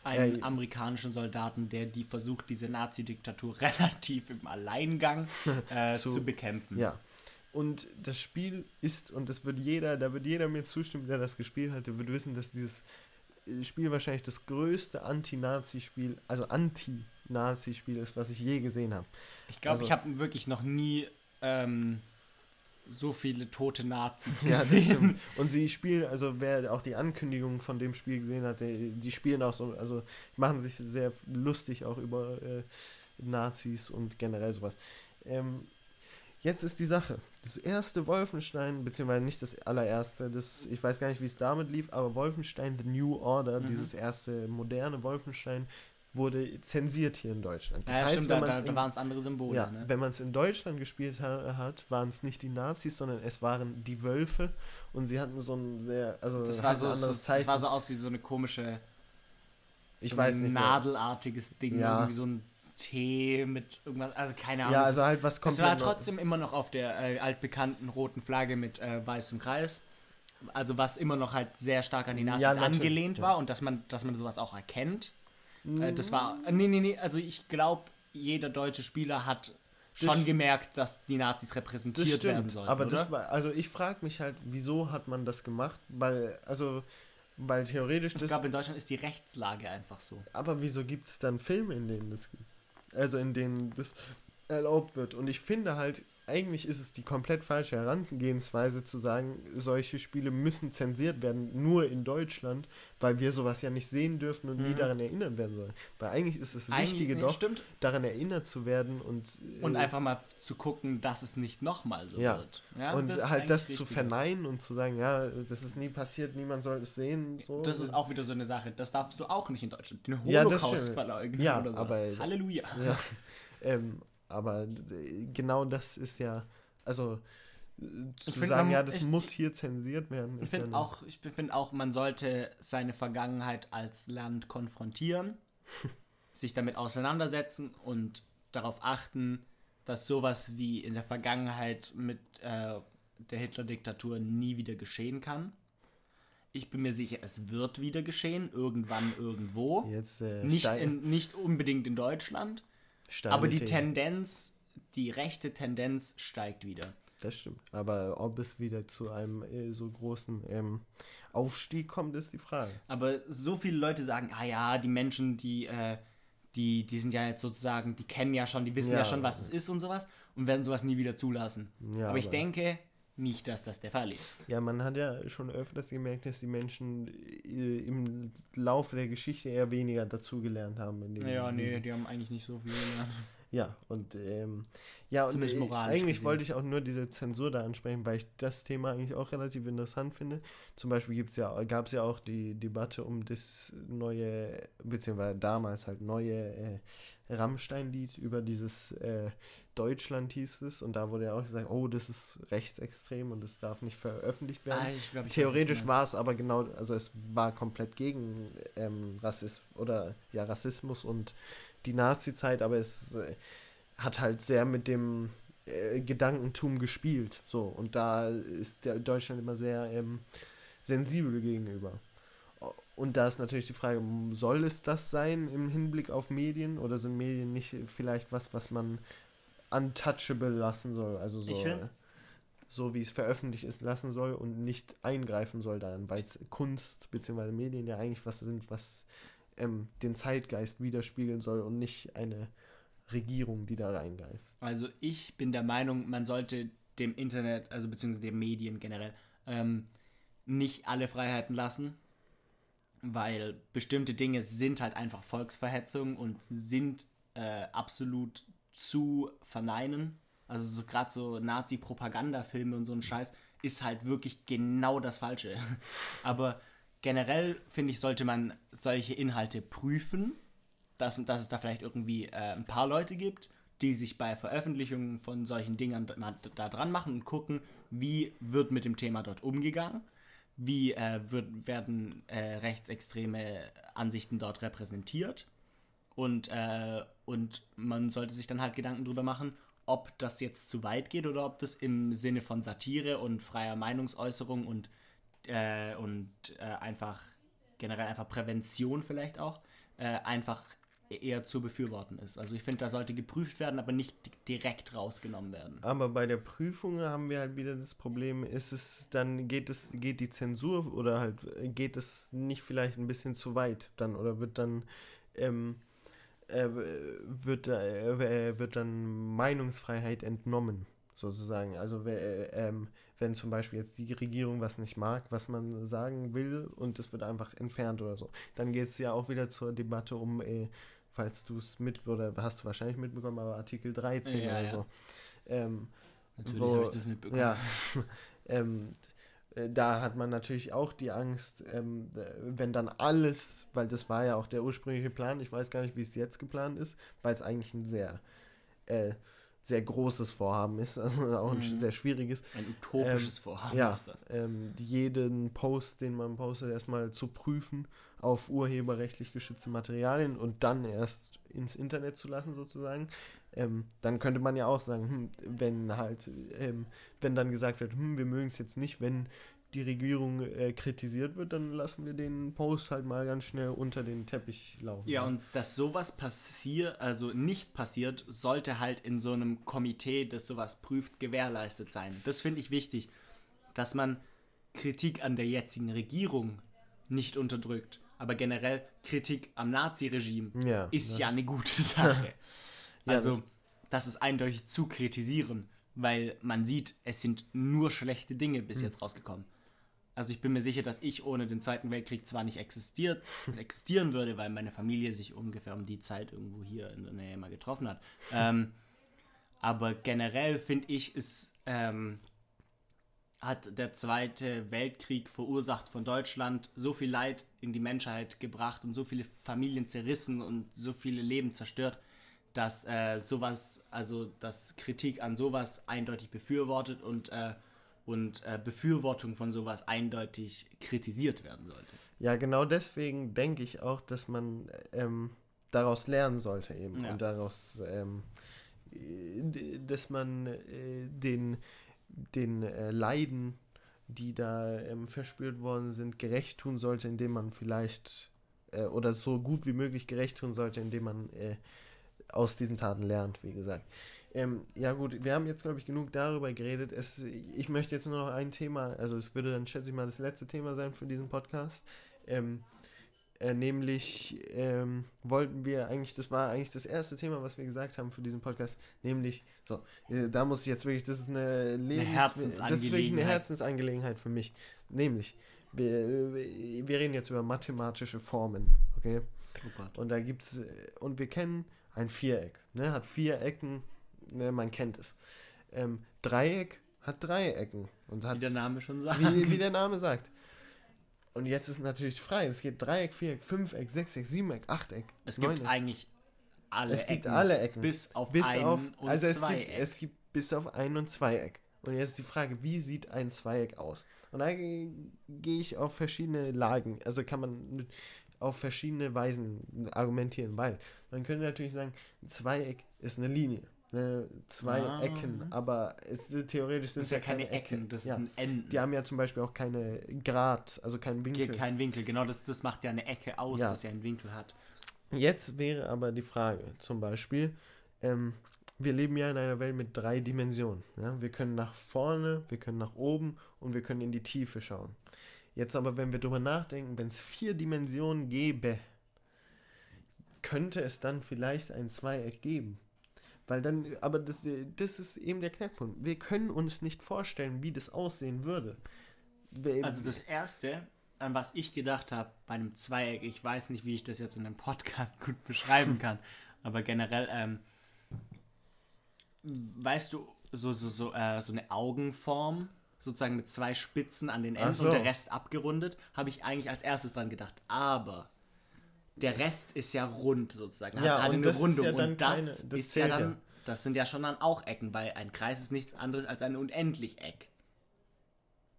einen äh, amerikanischen Soldaten, der die versucht, diese Nazi-Diktatur relativ im Alleingang äh, Zu- zu, bekämpfen. Ja. Und das Spiel ist, und das wird jeder, da wird jeder mir zustimmen, der das gespielt hat, der wird wissen, dass dieses äh, Spiel wahrscheinlich das größte Anti-Nazi-Spiel, also Anti-Nazi-Spiel ist, was ich je gesehen habe. Ich glaube, Also- ich habe wirklich noch nie ähm, so viele tote Nazis Ja, gesehen. stimmt. Und sie spielen, also wer auch die Ankündigung von dem Spiel gesehen hat, die, die spielen auch so, also machen sich sehr lustig auch über äh, Nazis und generell sowas. Ähm, jetzt ist die Sache. Das erste Wolfenstein, beziehungsweise nicht das allererste, das, ich weiß gar nicht, wie es damit lief, aber Wolfenstein The New Order, Mhm. dieses erste moderne Wolfenstein, wurde zensiert hier in Deutschland. Das ja, heißt, stimmt, wenn da, da, es waren es andere Symbole. ja, ne? wenn man es in Deutschland gespielt ha hat, waren es nicht die Nazis, sondern es waren die Wölfe und sie hatten so ein sehr, also Das war ein so, so, anderes das Zeichen. war so aus wie so eine komische, ich so weiß ein nicht. Mehr. nadelartiges Ding, Ja. irgendwie so ein Tee mit irgendwas, also keine Ahnung. Ja, Es- also halt was es komplett. war neu- trotzdem immer noch auf der äh, altbekannten roten Flagge mit äh, weißem Kreis. Also was immer noch halt sehr stark an die Nazis Ja, angelehnt ja. war und dass man, dass man sowas auch erkennt. Mhm. Das war. Äh, nee, nee, nee. Also ich glaube, jeder deutsche Spieler hat schon Das- gemerkt, dass die Nazis das repräsentiert werden stimmt, sollen. aber oder? das war, also ich frage mich halt, wieso hat man das gemacht? Weil, also, weil theoretisch ich das, glaube, in Deutschland ist die Rechtslage einfach so. aber wieso gibt es dann Filme, in denen das? Also in denen das erlaubt wird. Und ich finde halt, eigentlich ist es die komplett falsche Herangehensweise zu sagen, solche Spiele müssen zensiert werden, nur in Deutschland, weil wir sowas ja nicht sehen dürfen und nie Mhm. daran erinnert werden sollen. Weil eigentlich ist Eigentlich- Wichtige doch, Stimmt. daran erinnert zu werden und, äh, Und einfach mal zu gucken, dass es nicht nochmal so Ja. wird. Ja, und das halt das zu verneinen und zu sagen, ja, das ist nie passiert, niemand soll es sehen. So. Das ist auch wieder so eine Sache. Das darfst du auch nicht in Deutschland. Den Ja, das Holocaust stimmt. verleugnen Ja, oder sowas. aber- Halleluja. Ja, ähm, aber d- genau das ist ja, also äh, zu Ich find, sagen, man- ja, das ich- muss hier zensiert werden. Ich ja finde eine- auch, ich finde auch, man sollte seine Vergangenheit als Land konfrontieren, sich damit auseinandersetzen und darauf achten, dass sowas wie in der Vergangenheit mit äh, der Hitler-Diktatur nie wieder geschehen kann. Ich bin mir sicher, es wird wieder geschehen, irgendwann, irgendwo. Jetzt äh, Nicht, in, nicht unbedingt in Deutschland, Steine aber die. Tendenz, die rechte Tendenz steigt wieder. Das stimmt. Aber ob es wieder zu einem äh, so großen ähm, Aufstieg kommt, ist die Frage. Aber so viele Leute sagen, ah ja, die Menschen, die, äh, die, die sind ja jetzt sozusagen, die kennen ja schon, die wissen ja, Ja. schon, was es ist und sowas und werden sowas nie wieder zulassen. Ja, aber ich aber- denke nicht, dass das der Fall ist. Ja, man hat ja schon öfters gemerkt, dass die Menschen äh, im Laufe der Geschichte eher weniger dazugelernt haben. Ja, nee, die haben eigentlich nicht so viel gelernt. Ja, und ähm, ja, und Zumindest äh, eigentlich gesehen. wollte ich auch nur diese Zensur da ansprechen, weil ich das Thema eigentlich auch relativ interessant finde. Zum Beispiel gibt's ja, gab es ja auch die Debatte um das neue, beziehungsweise damals halt neue äh, Rammstein-Lied über dieses äh, Deutschland hieß es und da wurde ja auch gesagt, oh, das ist rechtsextrem und das darf nicht veröffentlicht werden. Ah, ich glaub, ich Theoretisch war es aber genau, also es war komplett gegen ähm, Rassismus oder ja Rassismus und die Nazi-Zeit, aber es äh, hat halt sehr mit dem äh, Gedankentum gespielt. So und da ist der Deutschland immer sehr ähm, sensibel gegenüber. Und da ist natürlich die Frage, soll es das sein im Hinblick auf Medien oder sind Medien nicht vielleicht was, was man untouchable lassen soll? Also so, äh, so wie es veröffentlicht ist, lassen soll und nicht eingreifen soll darin, weil es Kunst bzw. Medien ja eigentlich was sind, was ähm, den Zeitgeist widerspiegeln soll und nicht eine Regierung, die da reingreift. Also ich bin der Meinung, man sollte dem Internet, also beziehungsweise den Medien generell, ähm, nicht alle Freiheiten lassen, weil bestimmte Dinge sind halt einfach Volksverhetzung und sind äh, absolut zu verneinen. Also so gerade so Nazi-Propagandafilme und so ein Scheiß ist halt wirklich genau das Falsche. Aber generell finde ich, sollte man solche Inhalte prüfen, dass, dass es da vielleicht irgendwie äh, ein paar Leute gibt, die sich bei Veröffentlichungen von solchen Dingern da, da dran machen und gucken, wie wird mit dem Thema dort umgegangen, wie äh, wird, werden äh, rechtsextreme Ansichten dort repräsentiert und, äh, und man sollte sich dann halt Gedanken darüber machen, ob das jetzt zu weit geht oder ob das im Sinne von Satire und freier Meinungsäußerung und, äh, und äh, einfach generell einfach Prävention vielleicht auch äh, einfach eher zu befürworten ist. Also ich finde, da sollte geprüft werden, aber nicht direkt rausgenommen werden. Aber bei der Prüfung haben wir halt wieder das Problem, ist es dann, geht es, geht die Zensur oder halt geht es nicht vielleicht ein bisschen zu weit dann oder wird dann ähm, äh, wird, äh, wird dann Meinungsfreiheit entnommen, sozusagen. Also äh, ähm, wenn zum Beispiel jetzt die Regierung was nicht mag, was man sagen will und es wird einfach entfernt oder so, dann geht es ja auch wieder zur Debatte um, äh, falls du es mit, oder hast du wahrscheinlich mitbekommen, aber Artikel 13 ja, oder ja. so. Ähm, Natürlich habe ich das mitbekommen. Ja, ähm, äh, da hat man natürlich auch die Angst, ähm, wenn dann alles, weil das war ja auch der ursprüngliche Plan, ich weiß gar nicht, wie es jetzt geplant ist, weil es eigentlich ein sehr, äh, sehr großes Vorhaben ist, also auch ein mhm. sehr schwieriges. Ein utopisches ähm, Vorhaben ja, ist das. Ähm, jeden Post, den man postet, erstmal zu prüfen auf urheberrechtlich geschützte Materialien und dann erst ins Internet zu lassen, sozusagen. Ähm, dann könnte man ja auch sagen, hm, wenn halt, ähm, wenn dann gesagt wird, hm, wir mögen es jetzt nicht, wenn die Regierung äh, kritisiert wird, dann lassen wir den Post halt mal ganz schnell unter den Teppich laufen. Ja, und dass sowas passiert, also nicht passiert, sollte halt in so einem Komitee, das sowas prüft, gewährleistet sein. Das finde ich wichtig, dass man Kritik an der jetzigen Regierung nicht unterdrückt, aber generell Kritik am Naziregime ja, ist ja. ja eine gute Sache. Also, ja, das ist eindeutig zu kritisieren, weil man sieht, es sind nur schlechte Dinge bis mhm. jetzt rausgekommen. Also ich bin mir sicher, dass ich ohne den Zweiten Weltkrieg zwar nicht existiert, existieren würde, weil meine Familie sich ungefähr um die Zeit irgendwo hier in der Nähe mal getroffen hat. Ähm, aber generell finde ich, ist, ähm, hat der Zweite Weltkrieg verursacht von Deutschland so viel Leid in die Menschheit gebracht und so viele Familien zerrissen und so viele Leben zerstört, dass äh, sowas, also dass Kritik an sowas eindeutig befürwortet und, äh, und äh, Befürwortung von sowas eindeutig kritisiert werden sollte. Ja, genau deswegen denke ich auch, dass man ähm, daraus lernen sollte eben ja. und daraus, ähm, dass man äh, den, den äh, Leiden, die da ähm, verspürt worden sind, gerecht tun sollte, indem man vielleicht äh, oder so gut wie möglich gerecht tun sollte, indem man aus diesen Taten lernt, wie gesagt. Ähm, ja gut, wir haben jetzt, glaube ich, genug darüber geredet. Es, ich möchte jetzt nur noch ein Thema, also es würde dann, schätze ich mal, das letzte Thema sein für diesen Podcast. Ähm, äh, nämlich ähm, wollten wir eigentlich, das war eigentlich das erste Thema, was wir gesagt haben für diesen Podcast, nämlich, so, äh, da muss ich jetzt wirklich, das ist eine Lebens... Eine Herzensangelegenheit. Das ist wirklich eine Herzensangelegenheit für mich. Nämlich, wir, wir reden jetzt über mathematische Formen, okay? Super. Und da gibt es, und wir kennen ein Viereck. Ne? Hat vier Ecken, ne? man kennt es. Ähm, Dreieck hat drei Ecken. Und hat, wie der Name schon sagt. Wie, wie der Name sagt. Und jetzt ist natürlich frei. Es geht Dreieck, Viereck, Fünfeck, Sechseck, Siebeneck, Achteck. Es gibt Neuneck. eigentlich alle es gibt alle Ecken. Bis auf bis ein auf, und also es Zweieck. Gibt, es gibt bis auf ein und Zweieck. Und jetzt ist die Frage, wie sieht ein Zweieck aus? Und da gehe ich auf verschiedene Lagen. Also kann man auf verschiedene Weisen argumentieren, weil man könnte natürlich sagen, ein Zweieck ist eine Linie. Ne, zwei ah. Ecken, aber es, theoretisch sind es ja, ja keine, keine Ecken, Ecken, das ja. sind Enden. Die haben ja zum Beispiel auch keine Grad, also keinen Winkel. Kein Winkel, genau, das, das macht ja eine Ecke aus, ja. dass er einen Winkel hat. Jetzt wäre aber die Frage, zum Beispiel, ähm, wir leben ja in einer Welt mit drei Dimensionen. Ja? Wir können nach vorne, wir können nach oben und wir können in die Tiefe schauen. Jetzt aber, wenn wir drüber nachdenken, wenn es vier Dimensionen gäbe, könnte es dann vielleicht ein Zweieck geben. Weil dann, aber das, das ist eben der Knackpunkt. Wir können uns nicht vorstellen, wie das aussehen würde. Also das Erste, an was ich gedacht habe bei einem Zweieck, ich weiß nicht, wie ich das jetzt in einem Podcast gut beschreiben kann, aber generell, ähm, weißt du, so, so, so, äh, so eine Augenform, sozusagen mit zwei Spitzen an den Enden so. und der Rest abgerundet, habe ich eigentlich als erstes dran gedacht. Aber der Rest ist ja rund sozusagen, hat, ja, hat eine Rundung ja und das, keine, das ist ja dann, das sind ja schon dann auch Ecken, weil ein Kreis ist nichts anderes als ein Unendlich-Eck.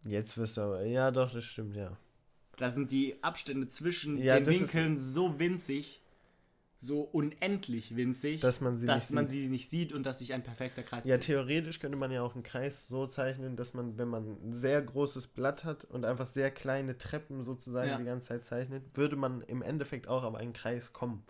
Jetzt wirst du aber, ja doch, das stimmt, ja. Da sind die Abstände zwischen ja, den Winkeln so winzig, so unendlich winzig, dass man sie, dass nicht, man sieht. sie nicht sieht und dass sich ein perfekter Kreis Ja, theoretisch könnte man ja auch einen Kreis so zeichnen, dass man, wenn man ein sehr großes Blatt hat und einfach sehr kleine Treppen sozusagen ja. die ganze Zeit zeichnet, würde man im Endeffekt auch auf einen Kreis kommen.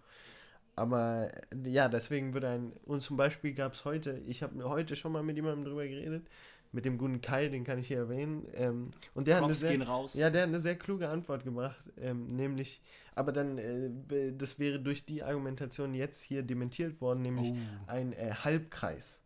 Aber ja, deswegen würde ein, und zum Beispiel gab es heute, ich habe heute schon mal mit jemandem drüber geredet, mit dem guten Kai, den kann ich hier erwähnen. Ähm, und der Props hat eine sehr, Ja, der hat eine sehr kluge Antwort gemacht, ähm, nämlich, aber dann, äh, das wäre durch die Argumentation jetzt hier dementiert worden, nämlich oh. ein äh, Halbkreis.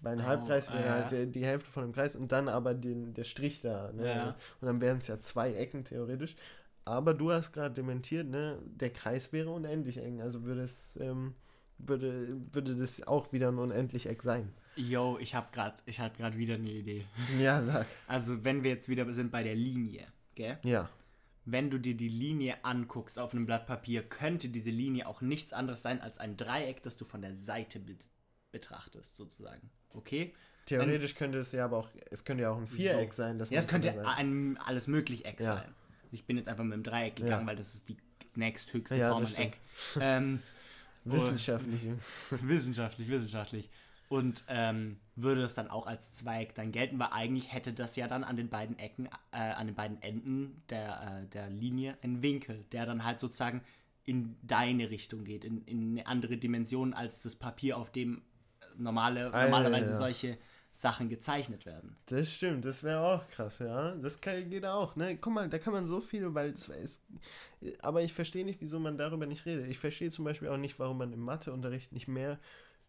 Bei einem oh, Halbkreis wäre äh, halt äh, die Hälfte von dem Kreis und dann aber den, der Strich da. Ne? Ja. Und dann wären es ja zwei Ecken theoretisch. Aber du hast gerade dementiert, ne? Der Kreis wäre unendlich eng, also würde es, ähm, würde, würde das auch wieder ein unendlich Eck sein. Yo, ich habe gerade, ich hatte gerade wieder eine Idee. Ja, sag. Also wenn wir jetzt wieder sind bei der Linie, gell? Ja. Wenn du dir die Linie anguckst auf einem Blatt Papier, könnte diese Linie auch nichts anderes sein als ein Dreieck, das du von der Seite be betrachtest, sozusagen. Okay? Theoretisch wenn, könnte es ja aber auch, es könnte ja auch ein Viereck so. sein. Das ja, es könnte ein alles möglich Eck ja. sein. Ich bin jetzt einfach mit dem Dreieck gegangen, ja. weil das ist die nächsthöchste ja, Form an Eck. Ähm, wissenschaftlich. wissenschaftlich, wissenschaftlich. Und ähm, würde das dann auch als Zweig dann gelten, weil eigentlich hätte das ja dann an den beiden Ecken, äh, an den beiden Enden der, äh, der Linie einen Winkel, der dann halt sozusagen in deine Richtung geht, in, in eine andere Dimension als das Papier, auf dem normale, ah, normalerweise solche Sachen gezeichnet werden. Das stimmt, das wäre auch krass, ja. Das kann, geht auch, ne? Guck mal, da kann man so viel, weil es ist. Aber ich verstehe nicht, wieso man darüber nicht redet. Ich verstehe zum Beispiel auch nicht, warum man im Matheunterricht nicht mehr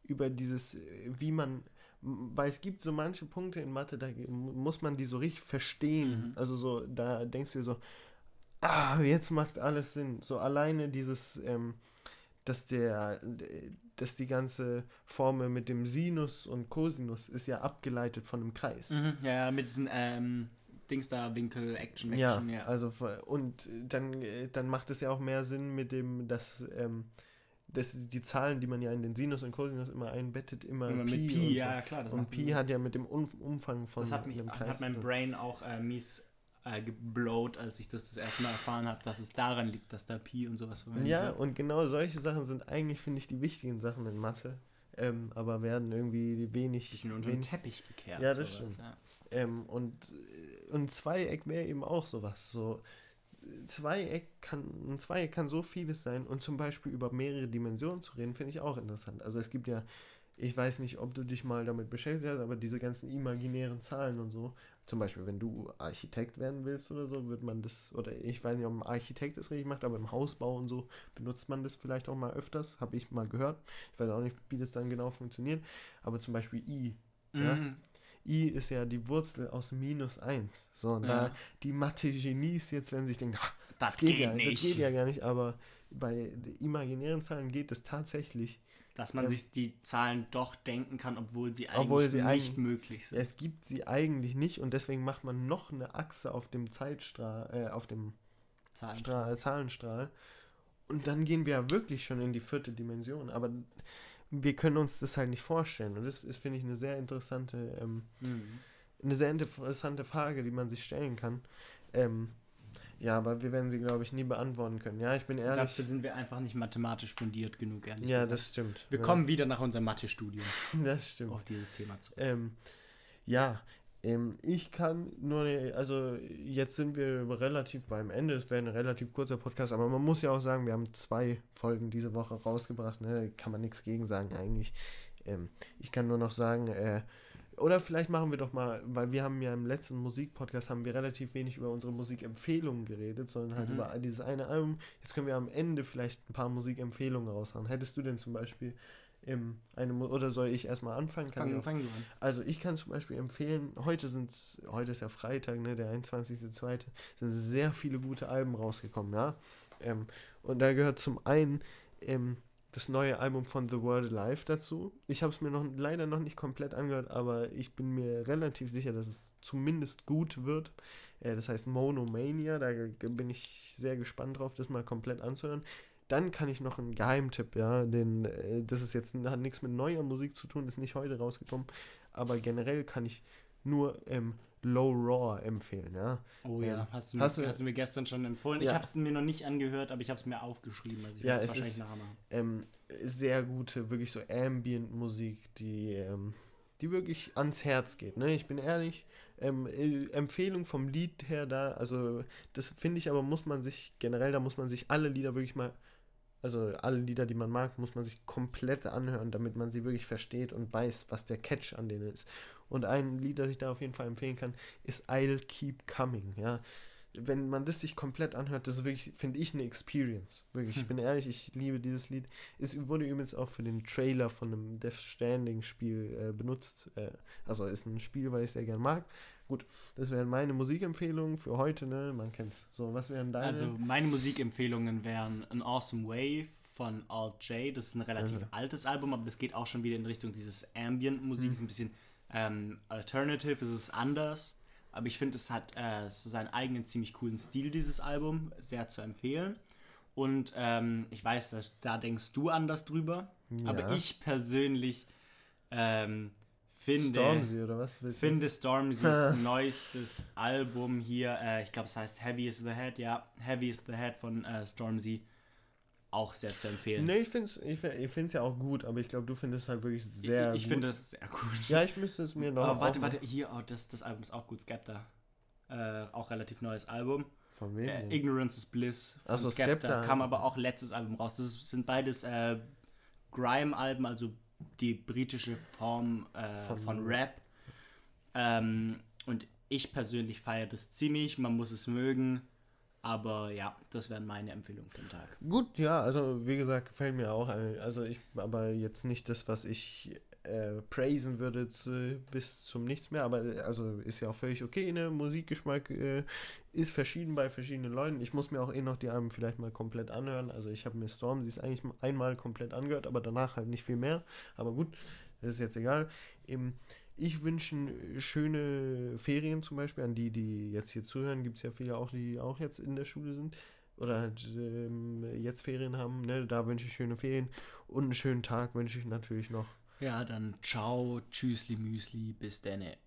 über dieses, wie man, weil es gibt so manche Punkte in Mathe, da muss man die so richtig verstehen. Mhm. Also so, da denkst du dir so, ah, jetzt macht alles Sinn. So alleine dieses, ähm, dass der, dass die ganze Formel mit dem Sinus und Cosinus ist ja abgeleitet von einem Kreis. Mhm, ja, mit diesen ähm, Dings da, Winkel, Action, Action, ja. ja. Also, und dann, dann macht es ja auch mehr Sinn mit dem, dass ähm, das, die Zahlen, die man ja in den Sinus und Cosinus immer einbettet, immer, immer Pi. Mit Pi, ja, so. klar. und Pi hat ja mit dem Umfang von das hat mich, einem Kreis. hat mein Brain auch äh, mies äh, geblowt, als ich das das erste Mal erfahren habe, dass es daran liegt, dass da Pi und sowas verwendet Ja, wird. und genau solche Sachen sind eigentlich, finde ich, die wichtigen Sachen in Mathe. Ähm, aber werden irgendwie wenig. Bisschen unter den Teppich gekehrt. Ja, das sowas, stimmt. Ja. Ähm, und, und Zweieck wäre eben auch sowas. So, Zweieck kann, ein Zweieck kann so vieles sein und zum Beispiel über mehrere Dimensionen zu reden, finde ich auch interessant. Also es gibt ja, ich weiß nicht, ob du dich mal damit beschäftigt hast, aber diese ganzen imaginären Zahlen und so, zum Beispiel, wenn du Architekt werden willst oder so, wird man das, oder ich weiß nicht, ob ein Architekt das richtig macht, aber im Hausbau und so benutzt man das vielleicht auch mal öfters, habe ich mal gehört. Ich weiß auch nicht, wie das dann genau funktioniert, aber zum Beispiel I. Mhm. Ja? i ist ja die Wurzel aus minus 1. So, und ja. da die Mathe-Genies jetzt, wenn sie sich denken, das, das geht, geht ja, nicht. das geht ja gar nicht, aber bei imaginären Zahlen geht es tatsächlich. Dass man ähm, sich die Zahlen doch denken kann, obwohl sie eigentlich obwohl sie nicht eigentlich, möglich sind. Es gibt sie eigentlich nicht und deswegen macht man noch eine Achse auf dem Zeitstrahl, äh, auf dem Zahlenstrahl. Zahlenstrahl. Und dann gehen wir ja wirklich schon in die vierte Dimension. Aber wir können uns das halt nicht vorstellen. Und das ist, finde ich, eine sehr interessante, ähm, mhm. eine sehr interessante Frage, die man sich stellen kann. Ähm, ja, aber wir werden sie, glaube ich, nie beantworten können. Ja, ich bin ehrlich. Dafür sind wir einfach nicht mathematisch fundiert genug, ehrlich Ja, gesagt. das stimmt. Wir ja. kommen wieder nach unserem Mathe-Studium. Das stimmt. Auf dieses Thema zu. Ähm, ja, ähm, ich kann nur, also jetzt sind wir relativ beim Ende, es wäre ein relativ kurzer Podcast, aber man muss ja auch sagen, wir haben zwei Folgen diese Woche rausgebracht, ne? kann man nichts gegen sagen eigentlich. Ähm, ich kann nur noch sagen, äh, oder vielleicht machen wir doch mal, weil wir haben ja im letzten Musikpodcast haben wir relativ wenig über unsere Musikempfehlungen geredet, sondern halt mhm. über dieses eine Album. Jetzt können wir am Ende vielleicht ein paar Musikempfehlungen raushauen. Hättest du denn zum Beispiel ähm, eine, oder soll ich erstmal anfangen? Kann Fang, ich fang du an. also ich kann zum Beispiel empfehlen, heute sind's, heute ist ja Freitag, ne, der 21.02., sind sehr viele gute Alben rausgekommen, ja. Ähm, und da gehört zum einen ähm, das neue Album von The World Alive dazu. Ich habe es mir noch leider noch nicht komplett angehört, aber ich bin mir relativ sicher, dass es zumindest gut wird. Äh, das heißt Monomania, da bin ich sehr gespannt drauf, das mal komplett anzuhören. Dann kann ich noch einen Geheimtipp, ja, den, äh, das ist jetzt, hat nichts mit neuer Musik zu tun, ist nicht heute rausgekommen, aber generell kann ich nur ähm, Low Raw empfehlen, ja. Oh Ähm, ja, hast du, mir, hast hast, du- du, mir gestern schon empfohlen. Ich Ja. habe es mir noch nicht angehört, aber ich habe es mir aufgeschrieben. Also ich Ja, es wahrscheinlich ist- ähm, sehr gute, wirklich so Ambient-Musik, die, ähm, die wirklich ans Herz geht. Ne? Ich bin ehrlich, ähm, äh, Empfehlung vom Lied her da, also das finde ich aber, muss man sich generell, da muss man sich alle Lieder wirklich mal, also alle Lieder, die man mag, muss man sich komplett anhören, damit man sie wirklich versteht und weiß, was der Catch an denen ist. Und ein Lied, das ich da auf jeden Fall empfehlen kann, ist I'll Keep Coming, ja. Wenn man das sich komplett anhört, das ist wirklich, finde ich, eine Experience. Wirklich, ich Hm. bin ehrlich, ich liebe dieses Lied. Es wurde übrigens auch für den Trailer von einem Death Standing-Spiel äh, benutzt. Äh, also ist ein Spiel, weil ich sehr gern mag. Gut, das wären meine Musikempfehlungen für heute, ne? Man kennt's. So, was wären deine? Also meine Musikempfehlungen wären An Awesome Wave von Alt J. Das ist ein relativ Mhm. altes Album, aber das geht auch schon wieder in Richtung dieses Ambient-Musik. Mhm. Ist ein bisschen ähm, alternative, es ist anders. Aber ich finde, es hat äh, so seinen eigenen ziemlich coolen Stil, dieses Album. Sehr zu empfehlen. Und ähm, ich weiß, dass, da denkst du anders drüber. Aber Ja. ich persönlich ähm, finde Stormzy oder was? finde Stormzy's neuestes Album hier, äh, ich glaube es heißt Heavy is the Head, ja, Heavy is the Head von äh, Stormzy, auch sehr zu empfehlen. Nee, ich find's, ich, fi- ich find's ja auch gut, aber ich glaube, du findest es halt wirklich sehr ich ich gut. finde das sehr gut. Ja, ich müsste es mir noch. Aber warte, warte, hier, oh, das, das Album ist auch gut, Skepta. Äh, auch relativ neues Album. Von wem? Äh? Ignorance is Bliss von so, Skepta. Skepta. Kam aber auch letztes Album raus. Das sind beides äh, Grime-Alben, also die britische Form äh, Von- von, Rap. Ähm, und ich persönlich feiere das ziemlich. Man muss es mögen. Aber ja, das wären meine Empfehlungen für den Tag. Gut, ja, also wie gesagt, gefällt mir auch. Also ich, aber jetzt nicht das, was ich äh, praisen würde zu, bis zum Nichts mehr. Aber also ist ja auch völlig okay. Ne? Musikgeschmack äh, ist verschieden bei verschiedenen Leuten. Ich muss mir auch eh noch die Alben vielleicht mal komplett anhören. Also ich habe mir Storm, sie ist eigentlich einmal komplett angehört, aber danach halt nicht viel mehr. Aber gut, das ist jetzt egal. Im, ich wünsche schöne Ferien zum Beispiel an die, die jetzt hier zuhören. Gibt es ja viele auch, die auch jetzt in der Schule sind oder halt, ähm, jetzt Ferien haben. Ne? Da wünsche ich schöne Ferien und einen schönen Tag wünsche ich natürlich noch. Ja, dann ciao, tschüssli, müsli, bis denne.